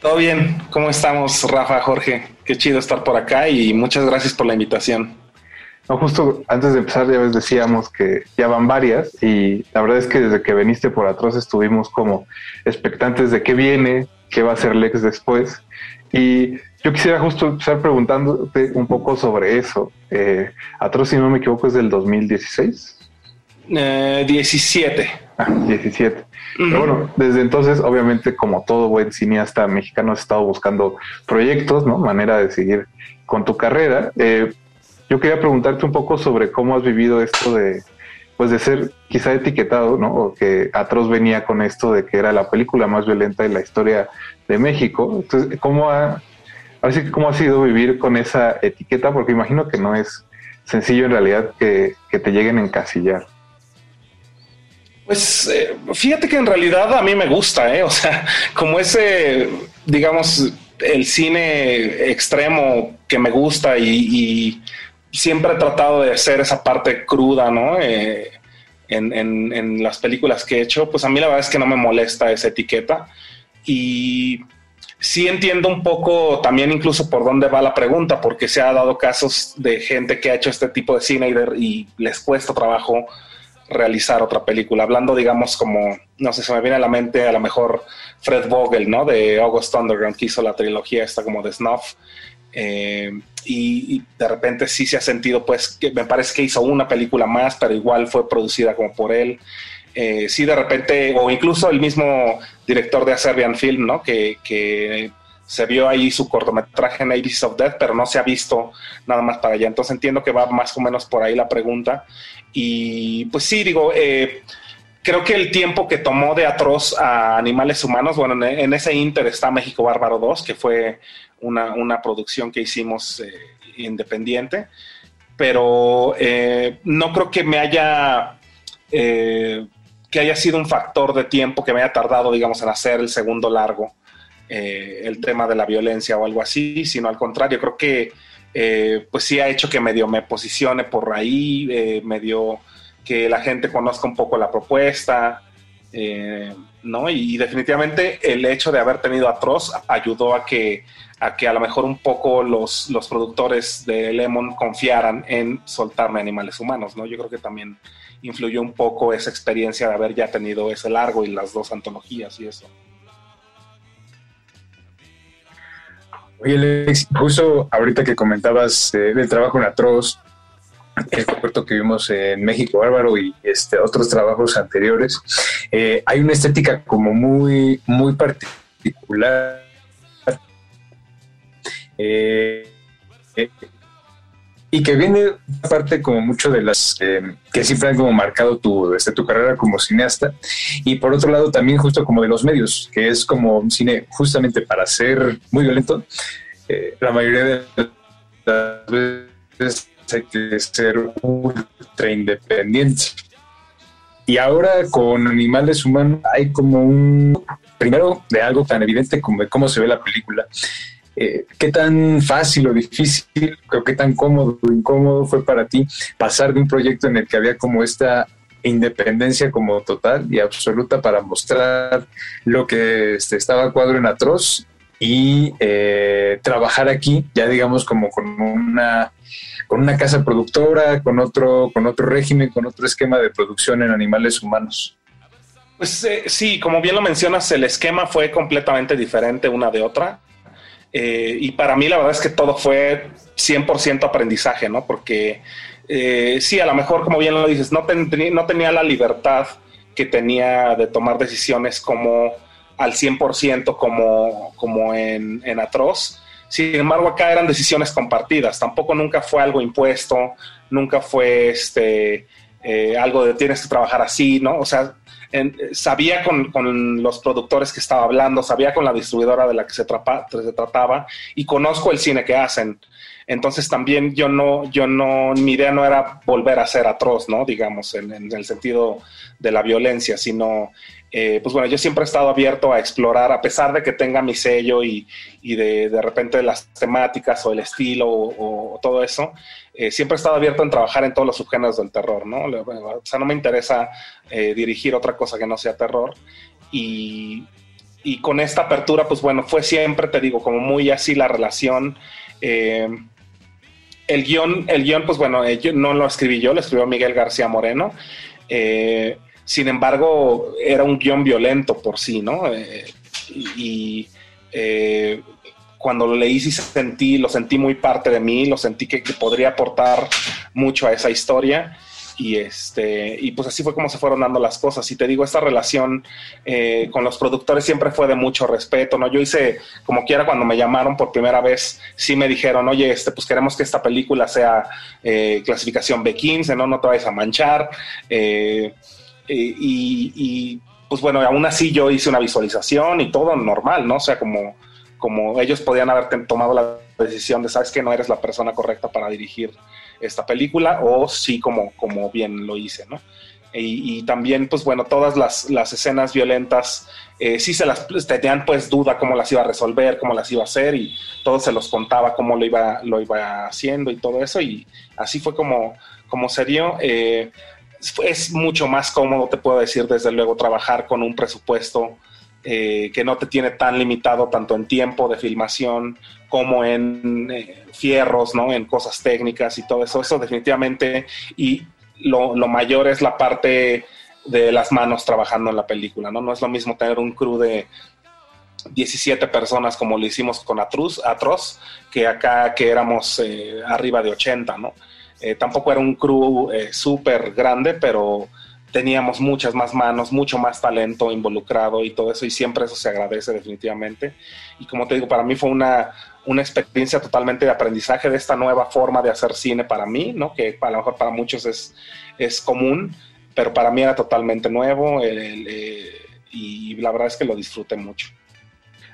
Todo bien, ¿cómo estamos, Rafa, Jorge? Qué chido estar por acá y muchas gracias por la invitación. No, justo antes de empezar ya ves decíamos que ya van varias y la verdad es que desde que veniste por atrás estuvimos como expectantes de qué viene, qué va a ser Lex después y yo quisiera justo empezar preguntándote un poco sobre eso. Eh, Atroz, si no me equivoco, es del 2016. Eh, 17. Ah, 17. Pero bueno, desde entonces, obviamente, como todo buen cineasta mexicano, has estado buscando proyectos, ¿no? Manera de seguir con tu carrera. Eh, yo quería preguntarte un poco sobre cómo has vivido esto de, pues de ser quizá etiquetado, ¿no? O que Atroz venía con esto de que era la película más violenta de la historia de México. Entonces, ¿cómo ha, Así que cómo ha sido vivir con esa etiqueta, porque imagino que no es sencillo en realidad que, que te lleguen a encasillar. Pues eh, fíjate que en realidad a mí me gusta, ¿eh? O sea, como ese, digamos, el cine extremo que me gusta y, y siempre he tratado de hacer esa parte cruda, ¿no? Eh, en, en, las películas que he hecho, pues a mí la verdad es que no me molesta esa etiqueta y sí entiendo un poco también incluso por dónde va la pregunta, porque se ha dado casos de gente que ha hecho este tipo de cine y les cuesta trabajo realizar otra película. Hablando, digamos, como, no sé, se me viene a la mente a lo mejor Fred Vogel, ¿no? De August Underground, que hizo la trilogía esta como de Snuff. Eh, y, de repente sí se ha sentido, pues, me parece que hizo una película más, pero igual fue producida como por él. Eh, sí, de repente, o incluso el mismo director de A Serbian Film, ¿no? Que, que se vio ahí su cortometraje en Ages of Death, pero no se ha visto nada más para allá. Entonces entiendo que va más o menos por ahí la pregunta. Y pues sí, digo, eh, creo que el tiempo que tomó de atroz a animales humanos, bueno, en, ese inter está México Bárbaro 2, que fue una, una producción que hicimos eh, independiente, pero eh, no creo que me haya... eh, que haya sido un factor de tiempo que me haya tardado, digamos, en hacer el segundo largo, eh, el tema de la violencia o algo así, sino al contrario, creo que pues sí ha hecho que medio me posicione por ahí, medio que la gente conozca un poco la propuesta, eh, ¿no? Y, definitivamente el hecho de haber tenido Atroz ayudó a que a que a lo mejor un poco los, los productores de Lemon confiaran en soltarme animales humanos, ¿no? Yo creo que también influyó un poco esa experiencia de haber ya tenido ese largo y las dos antologías y eso. Oye, Alex, justo ahorita que comentabas eh, del trabajo en Atroz, el corto que vimos en México Bárbaro y este, otros trabajos anteriores, eh, hay una estética como muy, muy particular. Eh, eh, y que viene parte como mucho de las eh, que siempre han como marcado tu, desde tu carrera como cineasta. Y por otro lado también justo como de los medios que es como un cine justamente para ser muy violento. Eh, la mayoría de las veces hay que ser ultra independiente. Y ahora con animales humanos hay como un primero de algo tan evidente como de cómo se ve la película eh, ¿Qué tan fácil o difícil, o qué tan cómodo o incómodo fue para ti pasar de un proyecto en el que había como esta independencia como total y absoluta para mostrar lo que este, estaba cuadro en Atroz y eh, trabajar aquí, ya digamos como con una con una casa productora, con otro, con otro régimen, con otro esquema de producción en animales humanos. Pues eh, sí, como bien lo mencionas, el esquema fue completamente diferente una de otra. Eh, y para mí la verdad es que todo fue 100% aprendizaje, ¿no? Porque eh, sí, a lo mejor, como bien lo dices, no, tenía la libertad que tenía de tomar decisiones como al 100% como, como en Atroz. Sin embargo, acá eran decisiones compartidas. Tampoco nunca fue algo impuesto, nunca fue este, eh, algo de tienes que trabajar así, ¿no? O sea, sabía con, con los productores que estaba hablando, sabía con la distribuidora de la que se, trapa- se trataba y conozco el cine que hacen. Entonces también yo no, yo no, mi idea no era volver a ser atroz, ¿no? Digamos, en el sentido de la violencia, sino, eh, pues bueno, yo siempre he estado abierto a explorar, a pesar de que tenga mi sello y, y de, de repente las temáticas o el estilo o, o todo eso, eh, siempre he estado abierto en trabajar en todos los subgéneros del terror, ¿no? O sea, no me interesa eh, dirigir otra cosa que no sea terror. Y, y con esta apertura, pues bueno, fue siempre, te digo, como muy así la relación. eh, el guion, el guion, pues bueno, eh, yo no lo escribí yo, lo escribió Miguel García Moreno. Eh, sin embargo, era un guion violento por sí, ¿no? Eh, y eh, cuando lo leí sí sentí, lo sentí muy parte de mí, lo sentí que, podría aportar mucho a esa historia. Y, este, y pues así fue como se fueron dando las cosas. Y te digo, esta relación eh, con los productores siempre fue de mucho respeto, ¿no? Yo hice, como quiera, cuando me llamaron por primera vez, sí me dijeron, oye, este, pues queremos que esta película sea clasificación B15, ¿no? No te vayas a manchar. Y, y, pues bueno, aún así yo hice una visualización y todo normal, ¿no? O sea, como, como ellos podían haber tomado la decisión de, sabes que no eres la persona correcta para dirigir esta película o sí como, como bien lo hice, ¿no? Y, y también, pues bueno, todas las, las escenas violentas, eh, sí se las tenían pues duda cómo las iba a resolver, cómo las iba a hacer y todo se los contaba cómo lo iba, lo iba haciendo y todo eso y así fue como, como se dio. Eh, es mucho más cómodo, te puedo decir, desde luego, trabajar con un presupuesto eh, que no te tiene tan limitado tanto en tiempo de filmación como en eh, fierros, ¿no? En cosas técnicas y todo eso. Eso definitivamente. Y lo, lo, mayor es la parte de las manos trabajando en la película, ¿no? No es lo mismo tener un crew de 17 personas como lo hicimos con Atroz, Atroz que acá que éramos eh, arriba de 80, ¿no? Eh, tampoco era un crew eh, súper grande, pero teníamos muchas más manos, mucho más talento involucrado y todo eso, y siempre eso se agradece definitivamente. Y como te digo, para mí fue una, una experiencia totalmente de aprendizaje de esta nueva forma de hacer cine para mí, ¿no? que a lo mejor para muchos es, es común, pero para mí era totalmente nuevo eh, y la verdad es que lo disfruté mucho.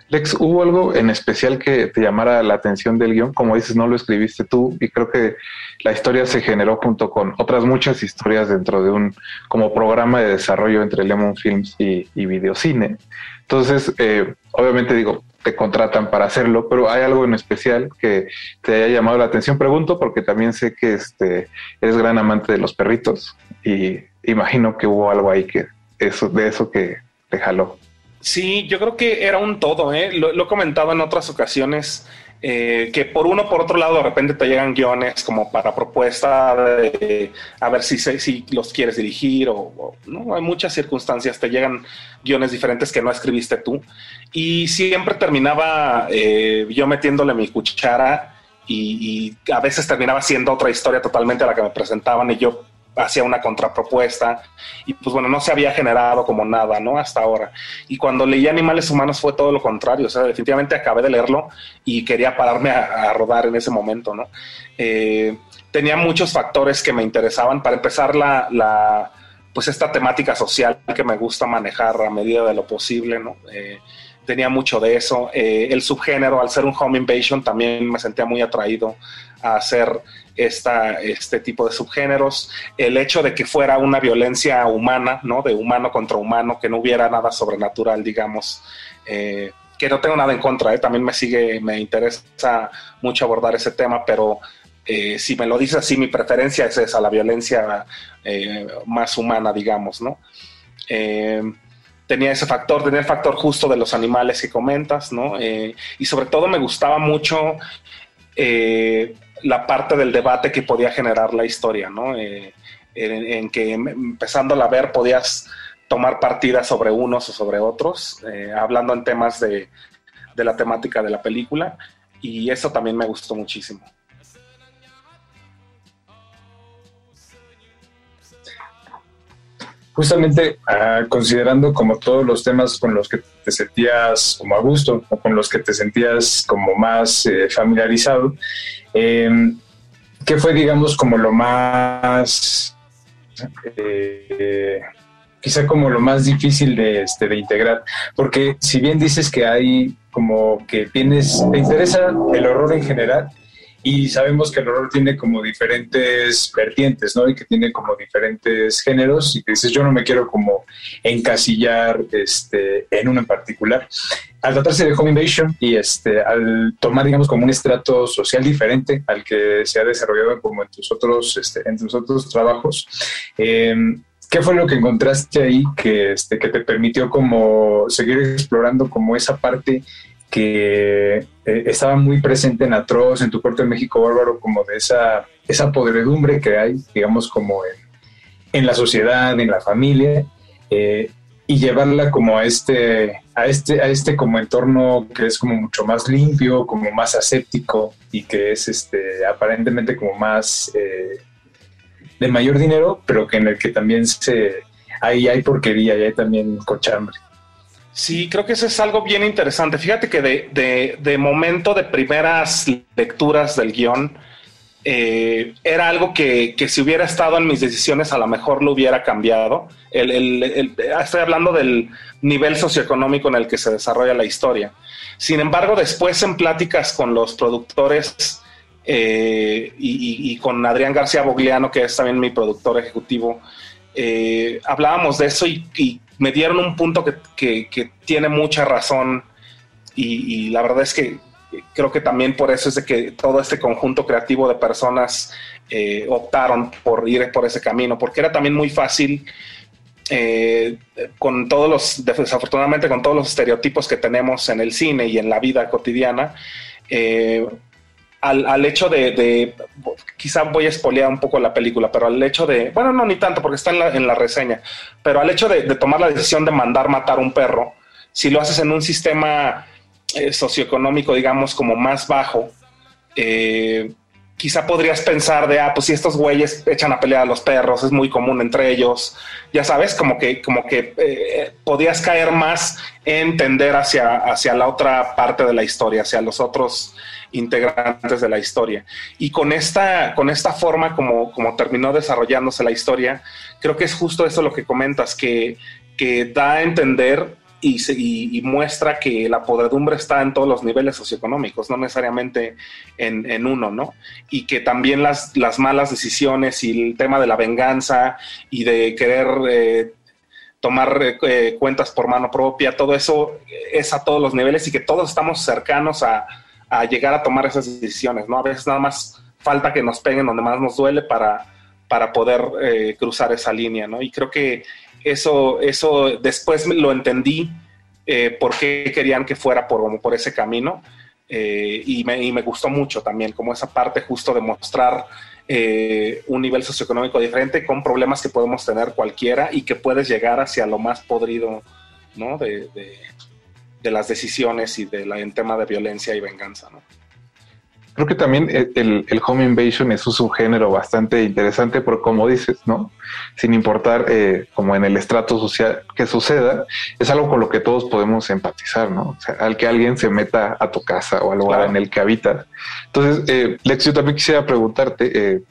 Lex, ¿hubo algo en especial que te llamara la atención del guion? Como dices, no lo escribiste tú y creo que la historia se generó junto con otras muchas historias dentro de un como programa de desarrollo entre Lemon Films y, y Videocine. Entonces, eh, obviamente digo, te contratan para hacerlo, pero hay algo en especial que te haya llamado la atención. Pregunto porque también sé que este, eres gran amante de los perritos y imagino que hubo algo ahí que eso, de eso que te jaló. Sí, yo creo que era un todo, ¿eh? lo, he comentado en otras ocasiones, eh, que por uno por otro lado de repente te llegan guiones como para propuesta de a ver si, si los quieres dirigir o, o, no, hay muchas circunstancias, te llegan guiones diferentes que no escribiste tú y siempre terminaba eh, yo metiéndole mi cuchara y, y a veces terminaba siendo otra historia totalmente a la que me presentaban y yo hacía una contrapropuesta y pues bueno, no se había generado como nada, ¿no? Hasta ahora. Y cuando leí Animales Humanos fue todo lo contrario, o sea, definitivamente acabé de leerlo y quería pararme a, rodar en ese momento, ¿no? Eh, tenía muchos factores que me interesaban. Para empezar, la, la, pues esta temática social que me gusta manejar a medida de lo posible, ¿no? Eh, tenía mucho de eso. Eh, el subgénero, al ser un home invasion, también me sentía muy atraído a hacer esta, este tipo de subgéneros. El hecho de que fuera una violencia humana, ¿no? De humano contra humano, que no hubiera nada sobrenatural, digamos. Eh, que no tengo nada en contra, ¿eh? también me sigue, me interesa mucho abordar ese tema, pero eh, si me lo dices así, mi preferencia es esa, la violencia eh, más humana, digamos, ¿no? Eh, tenía ese factor, tenía el factor justo de los animales que comentas, ¿no? Eh, y sobre todo me gustaba mucho eh, la parte del debate que podía generar la historia, ¿no? Eh, en, que empezándola a ver podías tomar partidas sobre unos o sobre otros, eh, hablando en temas de, de la temática de la película, y eso también me gustó muchísimo. Justamente uh, considerando como todos los temas con los que te sentías como a gusto o con los que te sentías como más eh, familiarizado, eh, ¿qué fue, digamos, como lo más, eh, quizá como lo más difícil de, este, de integrar? Porque si bien dices que hay como que tienes, te interesa el horror en general, y sabemos que el horror tiene como diferentes vertientes, ¿no? Y que tiene como diferentes géneros y que dices, yo no me quiero como encasillar este, en uno en particular. Al tratarse de Home Invasion y este, al tomar, digamos, como un estrato social diferente al que se ha desarrollado como en tus otros, este, en tus otros trabajos, eh, ¿Qué fue lo que encontraste ahí que, este, que te permitió como seguir explorando como esa parte que eh, estaba muy presente en Atroz, en tu Puerto de México Bárbaro, como de esa, esa podredumbre que hay, digamos, como en, en la sociedad, en la familia, eh, y llevarla como a este, a este, a este como entorno que es como mucho más limpio, como más aséptico y que es este, aparentemente como más eh, de mayor dinero, pero que en el que también se, ahí hay porquería y hay también cochambre. Sí, creo que eso es algo bien interesante. Fíjate que de, de, de momento de primeras lecturas del guion, eh, era algo que, que, si hubiera estado en mis decisiones a lo mejor lo hubiera cambiado. Estoy hablando del nivel socioeconómico en el que se desarrolla la historia. Sin embargo, después en pláticas con los productores, eh, y, con Adrián García Bogliano, que es también mi productor ejecutivo, eh, hablábamos de eso y me dieron un punto que, que- tiene mucha razón y, y la verdad es que creo que también por eso es de que todo este conjunto creativo de personas eh, optaron por ir por ese camino, porque era también muy fácil eh, con todos los, desafortunadamente con todos los estereotipos que tenemos en el cine y en la vida cotidiana, eh, al, al hecho de, de- quizá voy a espolear un poco la película, pero al hecho de, bueno, no, ni tanto, porque está en la, en la reseña, pero al hecho de, de tomar la decisión de mandar matar un perro, si lo haces en un sistema eh, socioeconómico, digamos, como más bajo, eh, quizá podrías pensar de, ah, pues si estos güeyes echan a pelear a los perros, es muy común entre ellos, ya sabes, como que, como que eh, caer más en tender hacia, hacia la otra parte de la historia, hacia los otros integrantes de la historia. Y con esta, con esta forma como, como terminó desarrollándose la historia, creo que es justo eso lo que comentas, que, que da a entender y, muestra que la podredumbre está en todos los niveles socioeconómicos, no necesariamente en, en uno, ¿no? Y que también las, las malas decisiones y el tema de la venganza y de querer eh, tomar eh, cuentas por mano propia, todo eso es a todos los niveles y que todos estamos cercanos a, a llegar a tomar esas decisiones, ¿no? A veces nada más falta que nos peguen donde más nos duele para, para poder eh, cruzar esa línea, ¿no? Y creo que eso, eso después lo entendí eh, por qué querían que fuera por, por ese camino eh, y, me, y me gustó mucho también, como esa parte justo de mostrar eh, un nivel socioeconómico diferente con problemas que podemos tener cualquiera y que puedes llegar hacia lo más podrido, ¿no? De- de las decisiones y de la, en tema de violencia y venganza, ¿no? Creo que también el, el- el home invasion es un subgénero bastante interesante por como dices, ¿no? Sin importar eh, como en el estrato social que suceda, es algo con lo que todos podemos empatizar, ¿no? O sea, al que alguien se meta a tu casa o al lugar Claro. en el que habitas. Entonces, eh, Lex, yo también quisiera preguntarte, eh,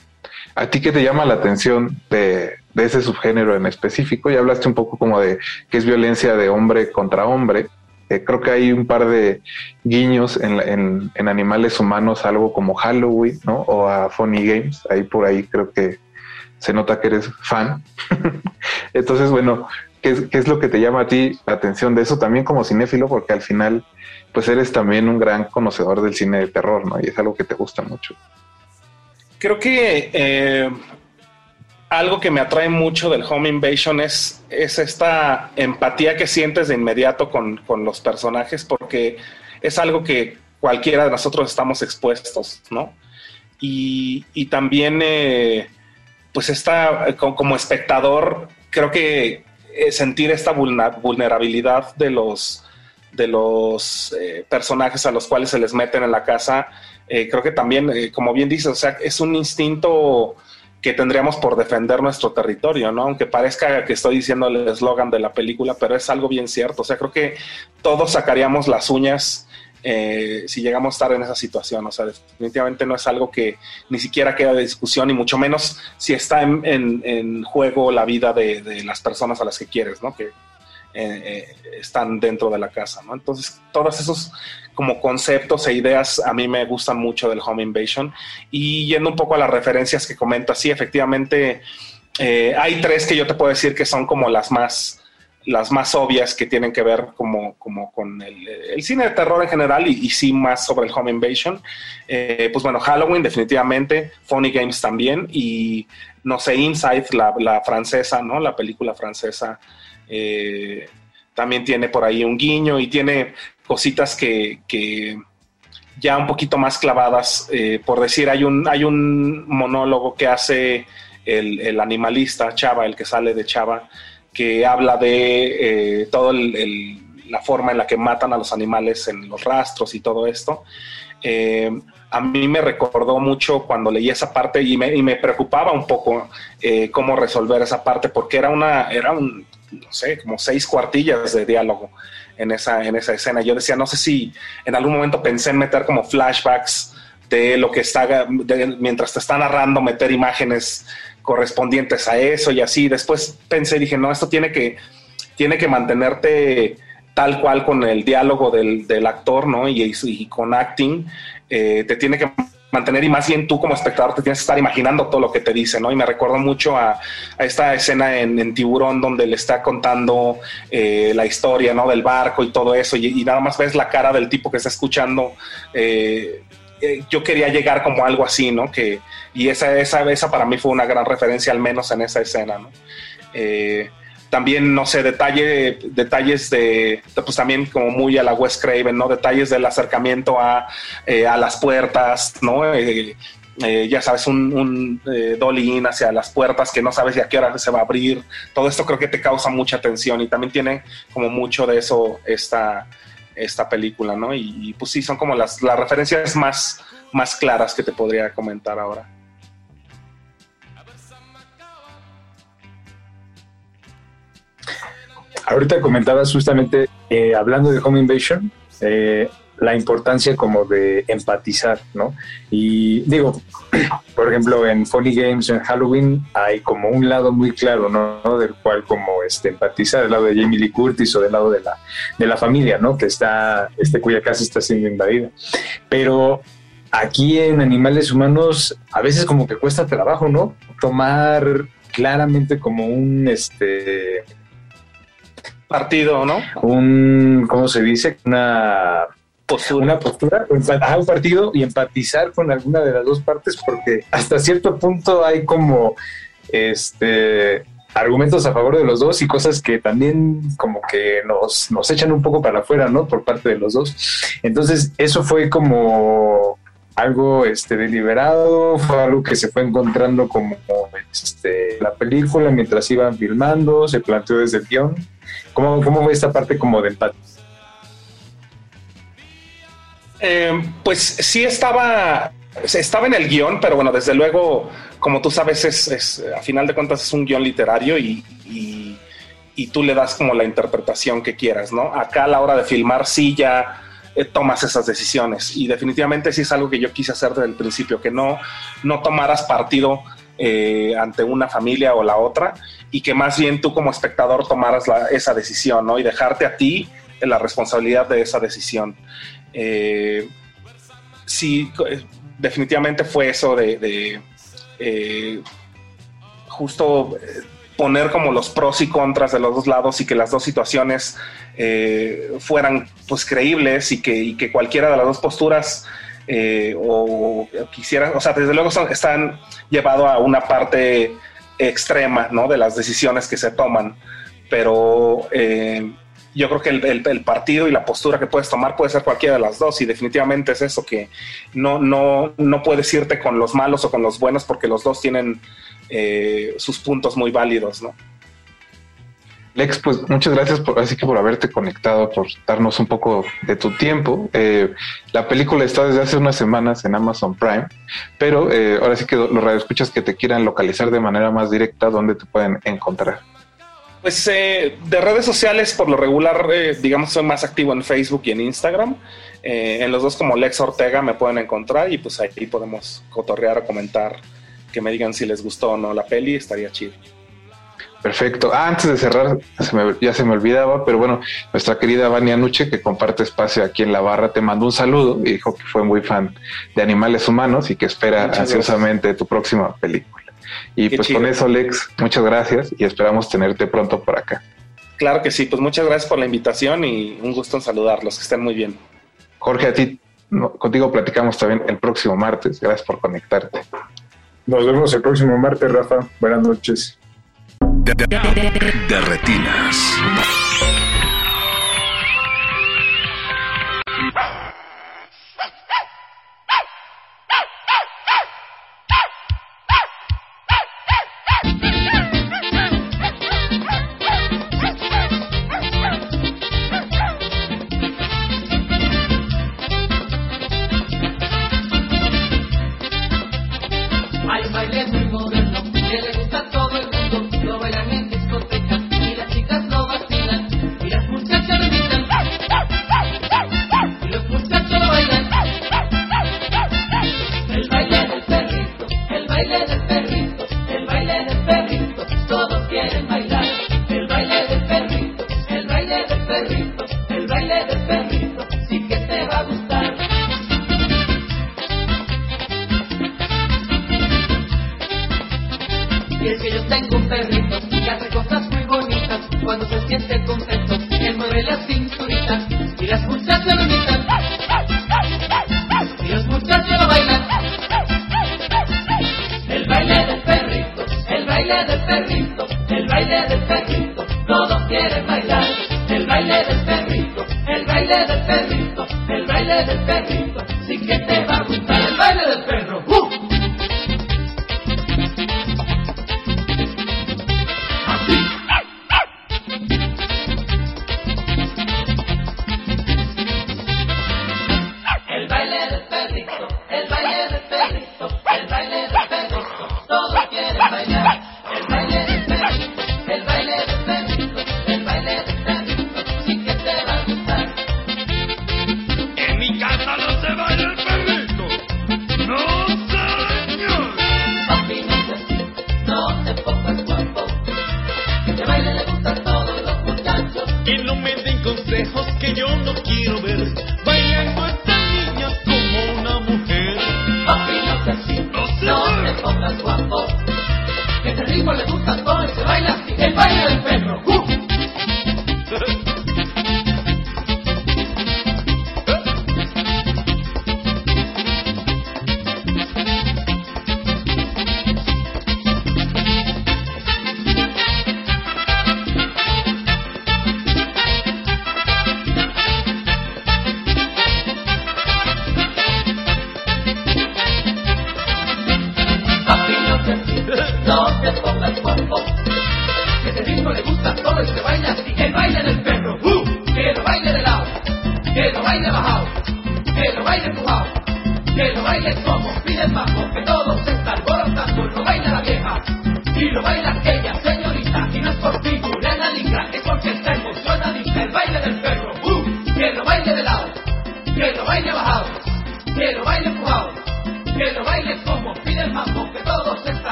¿a ti qué te llama la atención de, de ese subgénero en específico? Ya hablaste un poco como de que es violencia de hombre contra hombre. Eh, creo que hay un par de guiños en, en- en animales humanos, algo como Halloween, ¿no? O a Funny Games. Ahí por ahí creo que se nota que eres fan. Entonces, bueno, ¿qué es, qué es lo que te llama a ti la atención de eso también como cinéfilo? Porque al final, pues eres también un gran conocedor del cine de terror, ¿no? Y es algo que te gusta mucho. Creo que eh, algo que me atrae mucho del Home Invasion es, es esta empatía que sientes de inmediato con, con los personajes, porque es algo que cualquiera de nosotros estamos expuestos, ¿no? Y, y también, eh, pues, esta, co- como espectador, creo que eh, sentir esta vulnerabilidad de los, de los eh, personajes a los cuales se les meten en la casa, creo que también, como bien dices, o sea, es un instinto que tendríamos por defender nuestro territorio, ¿no? Aunque parezca que estoy diciendo el eslogan de la película, pero es algo bien cierto. O sea, creo que todos sacaríamos las uñas eh, si llegamos a estar en esa situación. O sea, definitivamente no es algo que ni siquiera queda de discusión, y mucho menos si está en, en- en juego la vida de, de las personas a las que quieres, ¿no? Que eh, eh, están dentro de la casa, ¿no? Entonces, todos esos como conceptos e ideas a mí me gustan mucho del Home Invasion. Y yendo un poco a las referencias que comentas, sí, efectivamente, eh, hay tres que yo te puedo decir que son como las más las más obvias que tienen que ver como, como con el, cine de terror en general y, sí más sobre el Home Invasion. Pues bueno, Halloween definitivamente, Funny Games también y no sé, Inside, la, la francesa, ¿no? La película francesa eh, también tiene por ahí un guiño y tiene cositas que, que ya un poquito más clavadas. eh, por decir, hay un, hay un monólogo que hace el, animalista Chava, el que sale de Chava, que habla de eh, el- la forma en la que matan a los animales en los rastros y todo esto. A mí me recordó mucho cuando leí esa parte y me, y me preocupaba un poco cómo resolver esa parte, porque era una, era un, no sé, como seis cuartillas de diálogo en esa, en esa escena. Yo decía, no sé si en algún momento pensé en meter como flashbacks de lo que está, mientras te está narrando, meter imágenes correspondientes a eso y así. Después pensé, dije, no, esto tiene que, tiene que mantenerte tal cual con el diálogo del, del actor, ¿no? Y, y con acting, eh, te tiene que mantener y más bien tú como espectador te tienes que estar imaginando todo lo que te dice, ¿no? Y me recuerdo mucho a, esta escena en, Tiburón donde le está contando eh, la historia, ¿no? Del barco y todo eso y, y, nada más ves la cara del tipo que está escuchando. Eh, eh, yo quería llegar como algo así, ¿no? Que, y esa, esa, esa para mí fue una gran referencia, al menos en esa escena, ¿no? Eh, también, no sé, detalle, detalles de, pues también como muy a la West Craven, ¿no? Detalles del acercamiento a, eh, a las puertas, ¿no? Eh, eh, ya sabes, un, un eh, dolly in hacia las puertas que no sabes de a qué hora se va a abrir. Todo esto creo que te causa mucha tensión y también tiene como mucho de eso esta, esta película, ¿no? Y, y pues sí, son como las, las referencias más, más claras que te podría comentar ahora. Ahorita comentabas justamente, eh, hablando de Home Invasion, eh, la importancia como de empatizar, ¿no? Y digo, por ejemplo, en Funny Games, en Halloween, hay como un lado muy claro, ¿no? Del cual como este, empatizar, del lado de Jamie Lee Curtis o del lado de la, de la familia, ¿no? Que está, este, cuya casa está siendo invadida. Pero aquí en Animales Humanos, a veces como que cuesta trabajo, ¿no? Tomar claramente como un, este, partido, ¿no? Un, ¿cómo se dice? Una postura, una postura, un partido y empatizar con alguna de las dos partes, porque hasta cierto punto hay como este argumentos a favor de los dos y cosas que también como que nos, nos echan un poco para afuera, ¿no? Por parte de los dos. Entonces, eso fue como algo este, deliberado, fue algo que se fue encontrando como este, la película mientras iban filmando, se planteó desde el guion. ¿Cómo, cómo fue esta parte como de empate? Eh, pues sí estaba, estaba en el guion, pero bueno, desde luego, como tú sabes, es, es a final de cuentas es un guion literario y, y, y, tú le das como la interpretación que quieras, ¿no? Acá a la hora de filmar sí ya eh, tomas esas decisiones y definitivamente sí es algo que yo quise hacer desde el principio, que no, no tomaras partido eh, ante una familia o la otra y que más bien tú como espectador tomaras la, esa decisión, ¿no? Y dejarte a ti la responsabilidad de esa decisión. Eh, sí, definitivamente fue eso de, de eh, justo poner como los pros y contras de los dos lados y que las dos situaciones eh, fueran pues creíbles y que, que, cualquiera de las dos posturas eh, o, o, quisieran, o sea, desde luego son, están llevado a una parte extrema, ¿no? De las decisiones que se toman, pero eh, yo creo que el, el, partido y la postura que puedes tomar puede ser cualquiera de las dos y definitivamente es eso que no, no, no puedes irte con los malos o con los buenos porque los dos tienen eh, sus puntos muy válidos, ¿no? Lex, pues muchas gracias por así que por haberte conectado, por darnos un poco de tu tiempo. Eh, la película está desde hace unas semanas en Amazon Prime, pero eh, ahora sí que los radioescuchas que te quieran localizar de manera más directa, ¿dónde te pueden encontrar? Pues eh, de redes sociales, por lo regular, eh, digamos, soy más activo en Facebook y en Instagram. En los dos como Lex Ortega me pueden encontrar y pues ahí podemos cotorrear o comentar, que me digan si les gustó o no la peli, estaría chido. Perfecto. Ah, antes de cerrar, se me, ya se me olvidaba, pero bueno, nuestra querida Vania Nuche, que comparte espacio aquí en la barra, te mandó un saludo y dijo que fue muy fan de animales humanos y que espera Muchas ansiosamente gracias. tu próxima película. Y Qué pues chido. con eso, Lex, muchas gracias y esperamos tenerte pronto por acá. Claro que sí, pues muchas gracias por la invitación y un gusto en saludarlos, que estén muy bien. Jorge, a ti, contigo platicamos también el próximo martes. Gracias por conectarte. Nos vemos el próximo martes, Rafa. Buenas noches. De, retinas.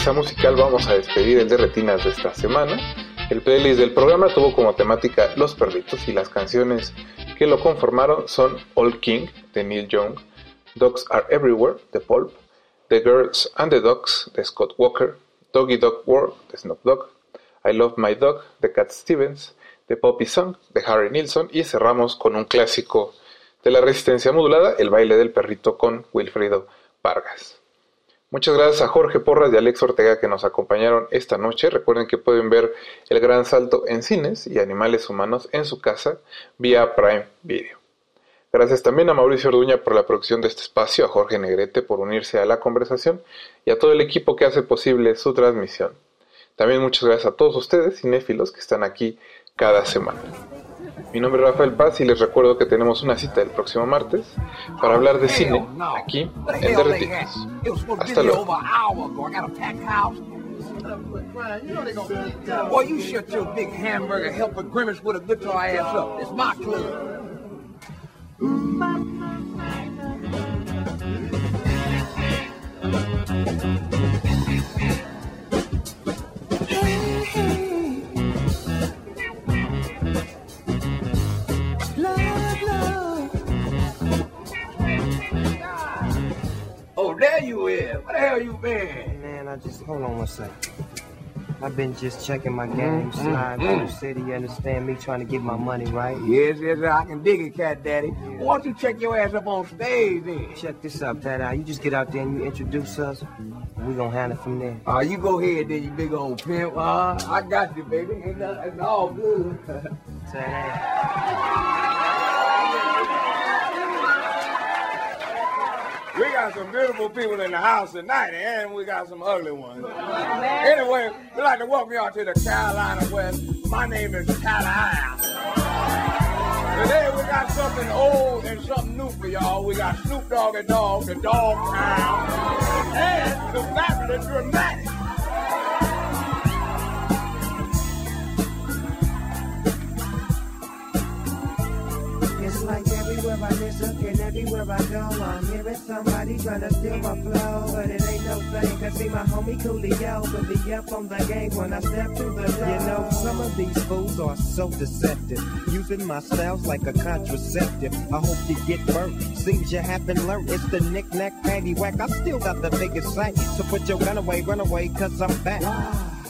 Pieza musical vamos a despedir el de retinas de esta semana. El playlist del programa tuvo como temática Los perritos y las canciones que lo conformaron son All King de Neil Young, Dogs Are Everywhere de Pulp, The Girls and the Dogs de Scott Walker, Doggy Dog World de Snoop Dogg, I Love My Dog de Cat Stevens, The Poppy Song de Harry Nilsson y cerramos con un clásico de la resistencia modulada, El baile del perrito con Wilfredo Vargas. Muchas gracias a Jorge Porras y Alex Ortega que nos acompañaron esta noche. Recuerden que pueden ver El Gran Salto en cines y Animales Humanos en su casa vía Prime Video. Gracias también a Mauricio Orduña por la producción de este espacio, a Jorge Negrete por unirse a la conversación y a todo el equipo que hace posible su transmisión. También muchas gracias a todos ustedes, cinéfilos, que están aquí cada semana. Mi nombre es Rafael Paz y les recuerdo que tenemos una cita el próximo martes para hablar de cine aquí en Derretinas. Hasta luego. Boy, you shut your big hamburger helper grimace with a guitar ass up. It's my club. Oh, there you is. Where the hell you been? Man, I just hold on one second. I've been just checking my game, Mm, sliding mm, through the city. You understand me trying to get my money right? Yes, yes, I can dig it, Cat Daddy. Why don't you check your ass up on stage then? Check this out, Dad. You just get out there and you introduce us. We gonna handle it from there. Uh, you go ahead then, you big old pimp. Uh, I got you, baby. It's, all good. We got some beautiful people in the house tonight, and we got some ugly ones. Anyway, we'd like to welcome y'all to the Carolina West. My name is Carolina. Today we got something old and something new for y'all. We got Snoop Dogg and Dog, the Dog Town, and the fabulous dramatic. It's like everywhere I listen looking everywhere I go. I'm hearing somebody trying to steal my flow, but it ain't no thing. Cause see my homie Coolio will be up on the game when I step through the door. You know, some of these fools are so deceptive, using my styles like a contraceptive. I hope you get burnt. Seems you haven't learned. It's the knick-knack, patty whack. I still got the biggest sight. So put your gun away, run away, cause I'm back.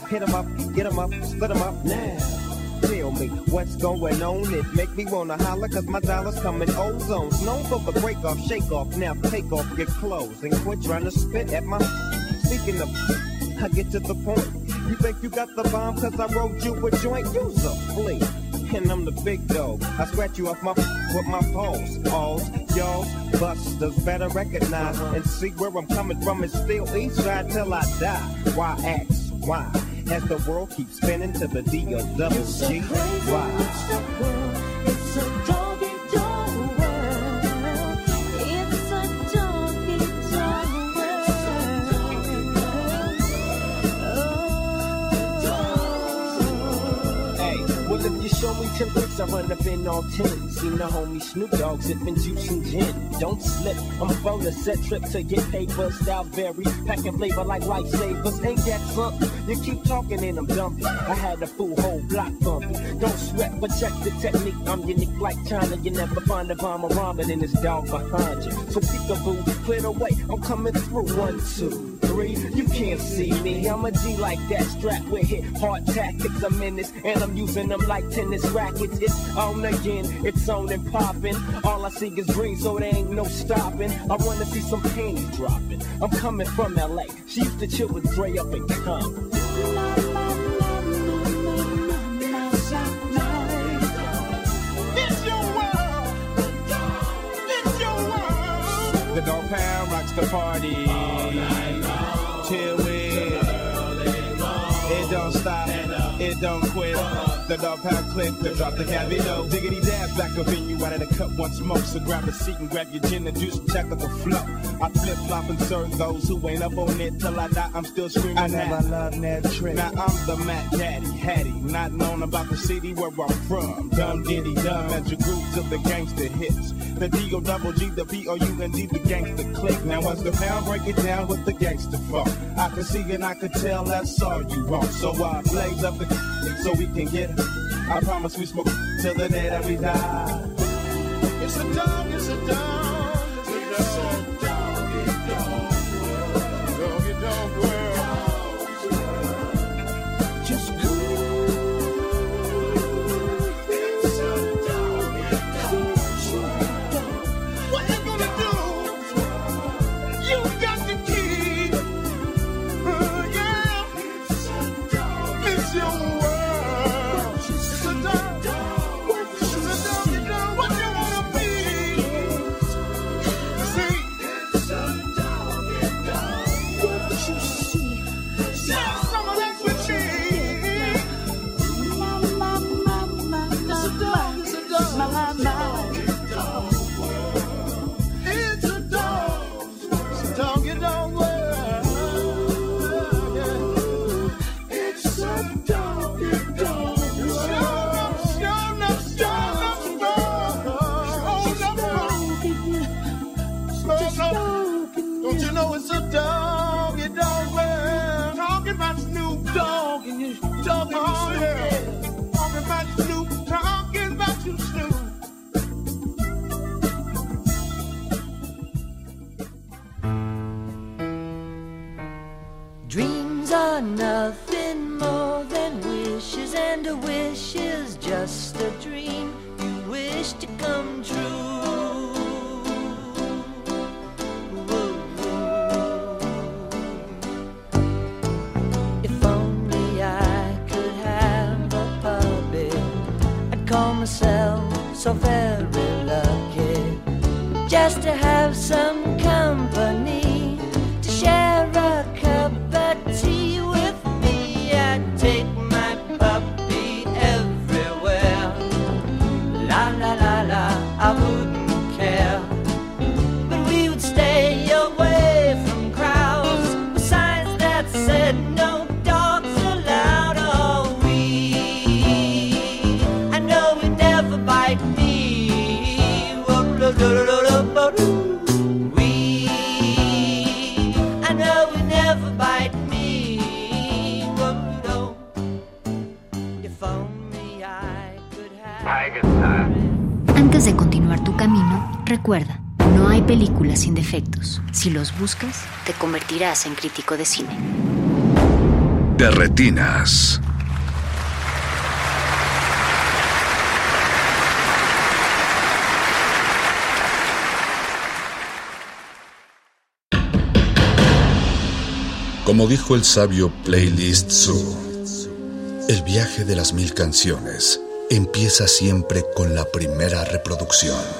Hit 'em up, get 'em up, split 'em up now. Tell me what's going on. It make me wanna holler cause my dollars come in ozones. Known for the break off, shake off, now take off your clothes and quit trying to spit at my. Speaking of, I get to the point. You think you got the bomb cause I wrote you a joint? Use a flea. And I'm the big dog. I scratch you off my with my paws. Alls, y'all, busters better recognize and see where I'm coming from. It's still east side till I die. Why ask? Why? as the world keeps spinning to the D-O-double-G. It's a crazy. Show me ten bricks, I run up in all ten. Seen the homie Snoop Dogg sipping juice and gin. Don't slip, I'm phone a set trip to get paper. Style vary, packing flavor like lifesavers. Ain't that something? You keep talking and I'm dumping. I had a full whole block bumping. Don't sweat, but check the technique. I'm unique like China. You never find a bomb or ramen in this dog behind you. So peekaboo, clear the way. I'm coming through. One, two, three. You can't see me. I'm a G like that. Strapped with hit hard tactics. I'm in this, and I'm using them like tennis rackets. It's on again. It's on and popping. All I see is green, so there ain't no stopping. I wanna see some panties dropping. I'm coming from LA. She used to chill with Dre up in Compton. The dog pound rocks the party. Till we. It don't stop. It don't. The dog pound click to drop the cabino. Diggity dab back up in you out of the cup once more. So grab a seat and grab your gin and juice and check out the flow. I flip flop and serve those who ain't up on it till I die. I'm still screaming. I never loved that trick. Now I'm the Matt Daddy, Hattie, not known about the city where I'm from. Dumb diddy dumb as your group to the gangster hits. The D O double G, the B O U N D, the gangster click. Now once the pound break it down with the gangster funk. I can see and I can tell that's all you want. So I blaze up the so we can get. I promise we smoke till the day that we die. It's a dog, it's a dog. Dog. It's buscas, te convertirás en crítico de cine. De retinas. Como dijo el sabio Playlist Zoo, el viaje de las mil canciones empieza siempre con la primera reproducción.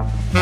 Yeah.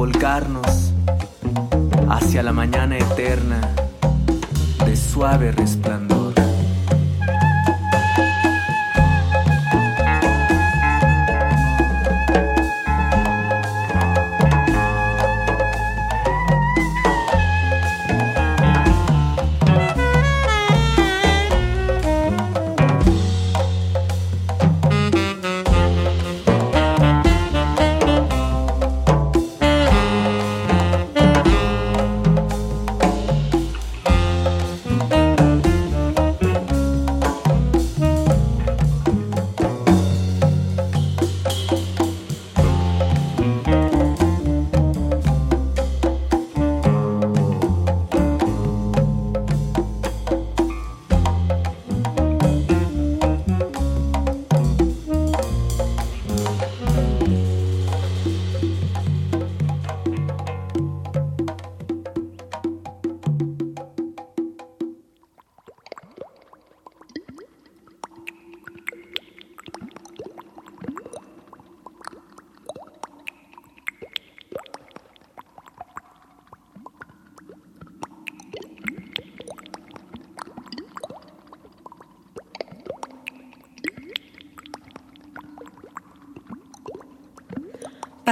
Volcarnos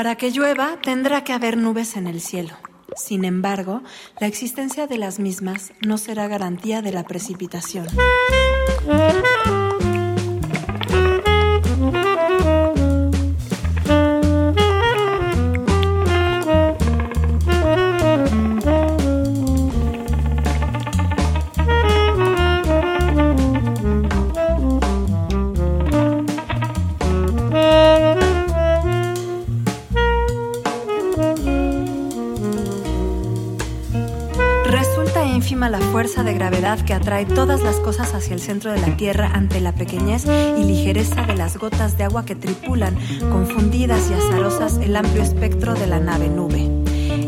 Para que llueva, tendrá que haber nubes en el cielo. Sin embargo, la existencia de las mismas no será garantía de la precipitación. Que atrae todas las cosas hacia el centro de la Tierra ante la pequeñez y ligereza de las gotas de agua que tripulan, confundidas y azarosas, el amplio espectro de la nave nube.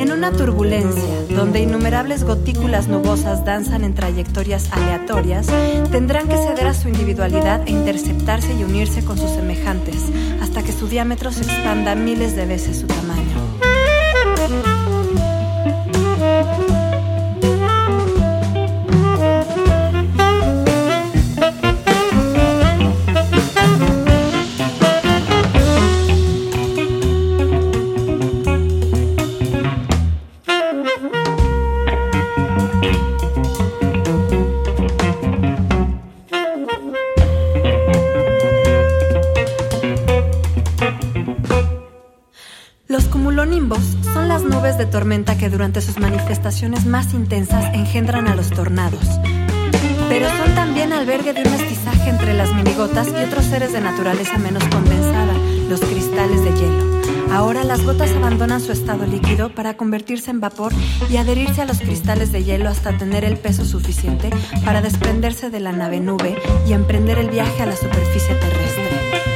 En una turbulencia, donde innumerables gotículas nubosas danzan en trayectorias aleatorias, tendrán que ceder a su individualidad e interceptarse y unirse con sus semejantes, hasta que su diámetro se expanda miles de veces su tamaño. De tormenta que durante sus manifestaciones más intensas engendran a los tornados. Pero son también albergue de un mestizaje entre las minigotas y otros seres de naturaleza menos condensada, los cristales de hielo. Ahora las gotas abandonan su estado líquido para convertirse en vapor y adherirse a los cristales de hielo hasta tener el peso suficiente para desprenderse de la nave nube y emprender el viaje a la superficie terrestre.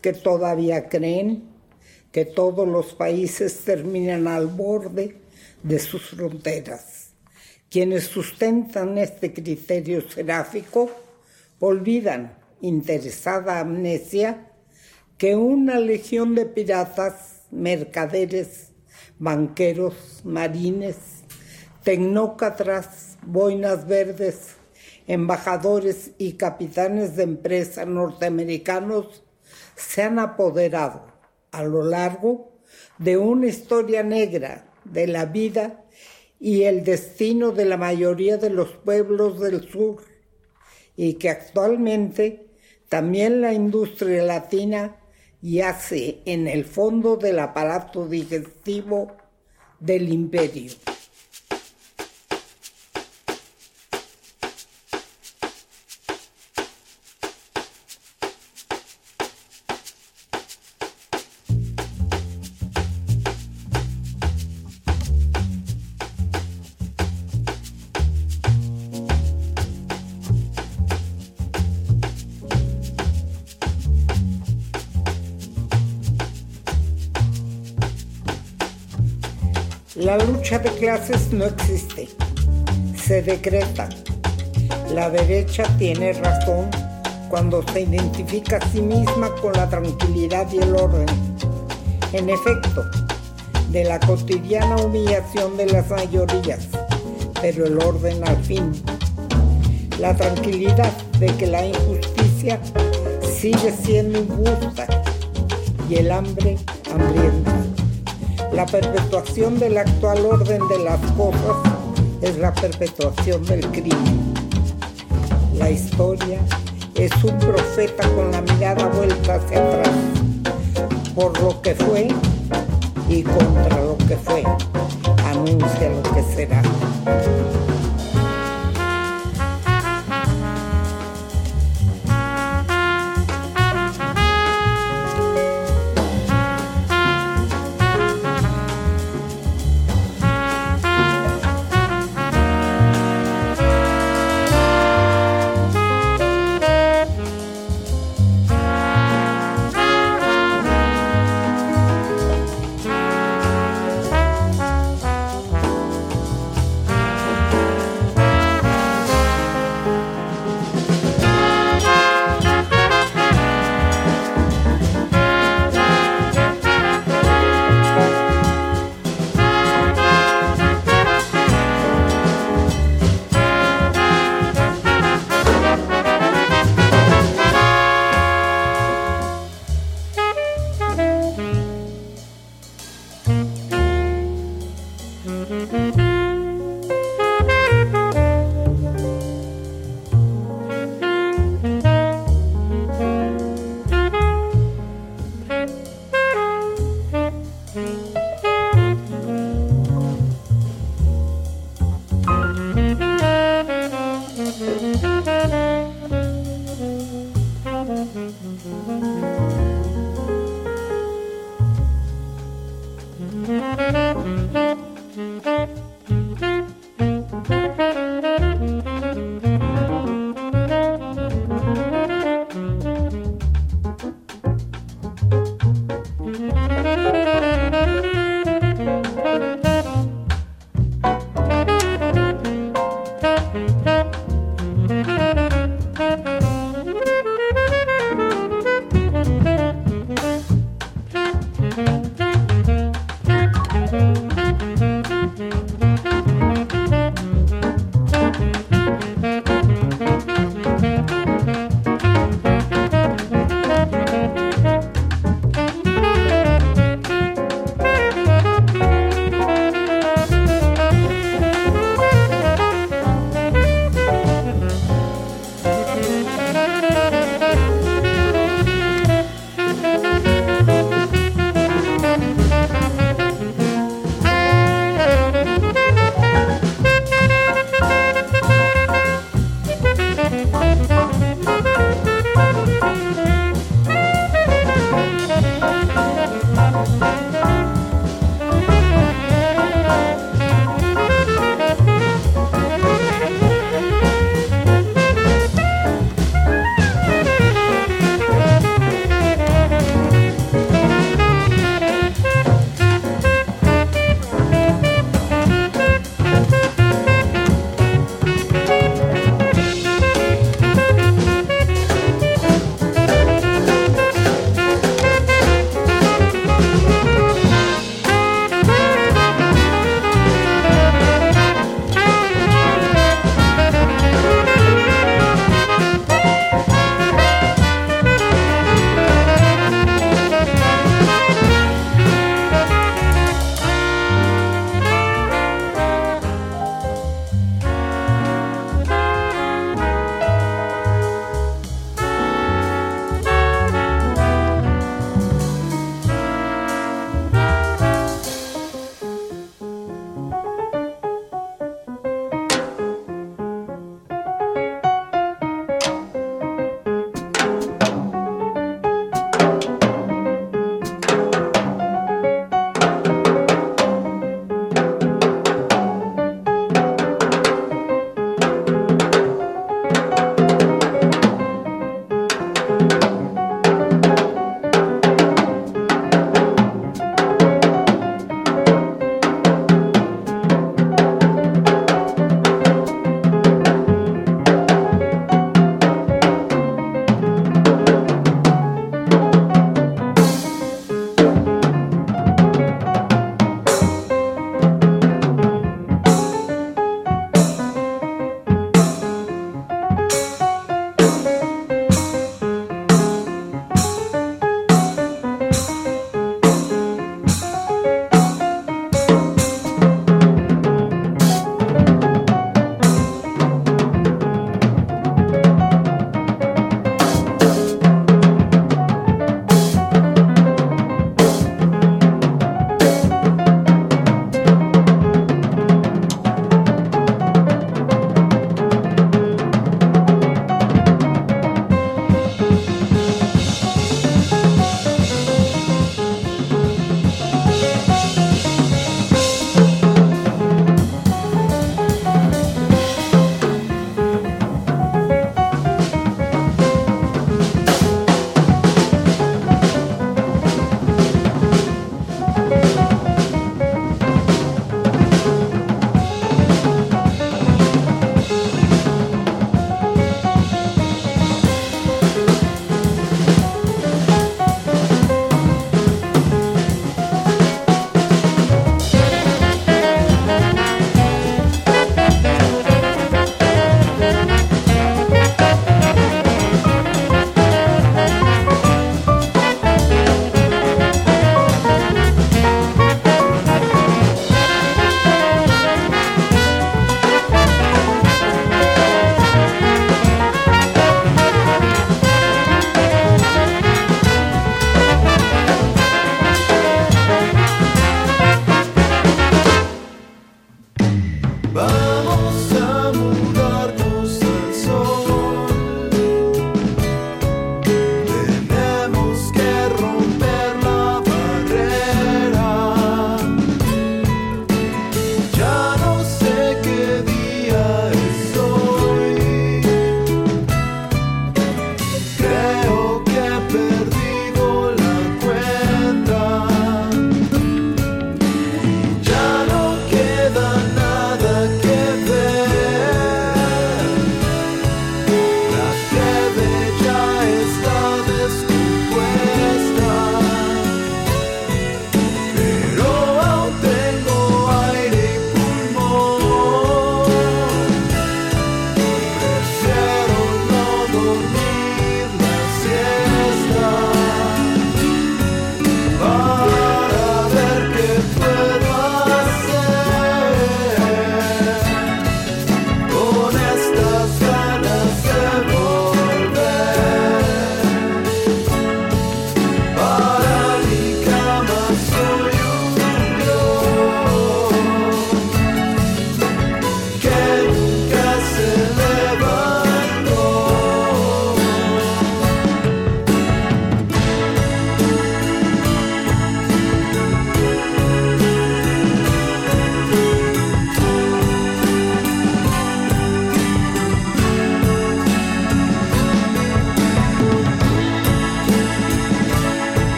Que todavía creen que todos los países terminan al borde de sus fronteras. Quienes sustentan este criterio seráfico olvidan, interesada amnesia, que una legión de piratas, mercaderes, banqueros, marines, tecnócratas, boinas verdes, embajadores y capitanes de empresa norteamericanos se han apoderado a lo largo de una historia negra de la vida y el destino de la mayoría de los pueblos del sur y que actualmente también la industria latina yace en el fondo del aparato digestivo del imperio. La lucha de clases no existe, se decreta. La derecha tiene razón cuando se identifica a sí misma con la tranquilidad y el orden. En efecto, de la cotidiana humillación de las mayorías, pero el orden al fin. La tranquilidad de que la injusticia sigue siendo injusta y el hambre hambrienta. La perpetuación del actual orden de las cosas es la perpetuación del crimen. La historia es un profeta con la mirada vuelta hacia atrás, por lo que fue y contra lo que fue, anuncia lo que será.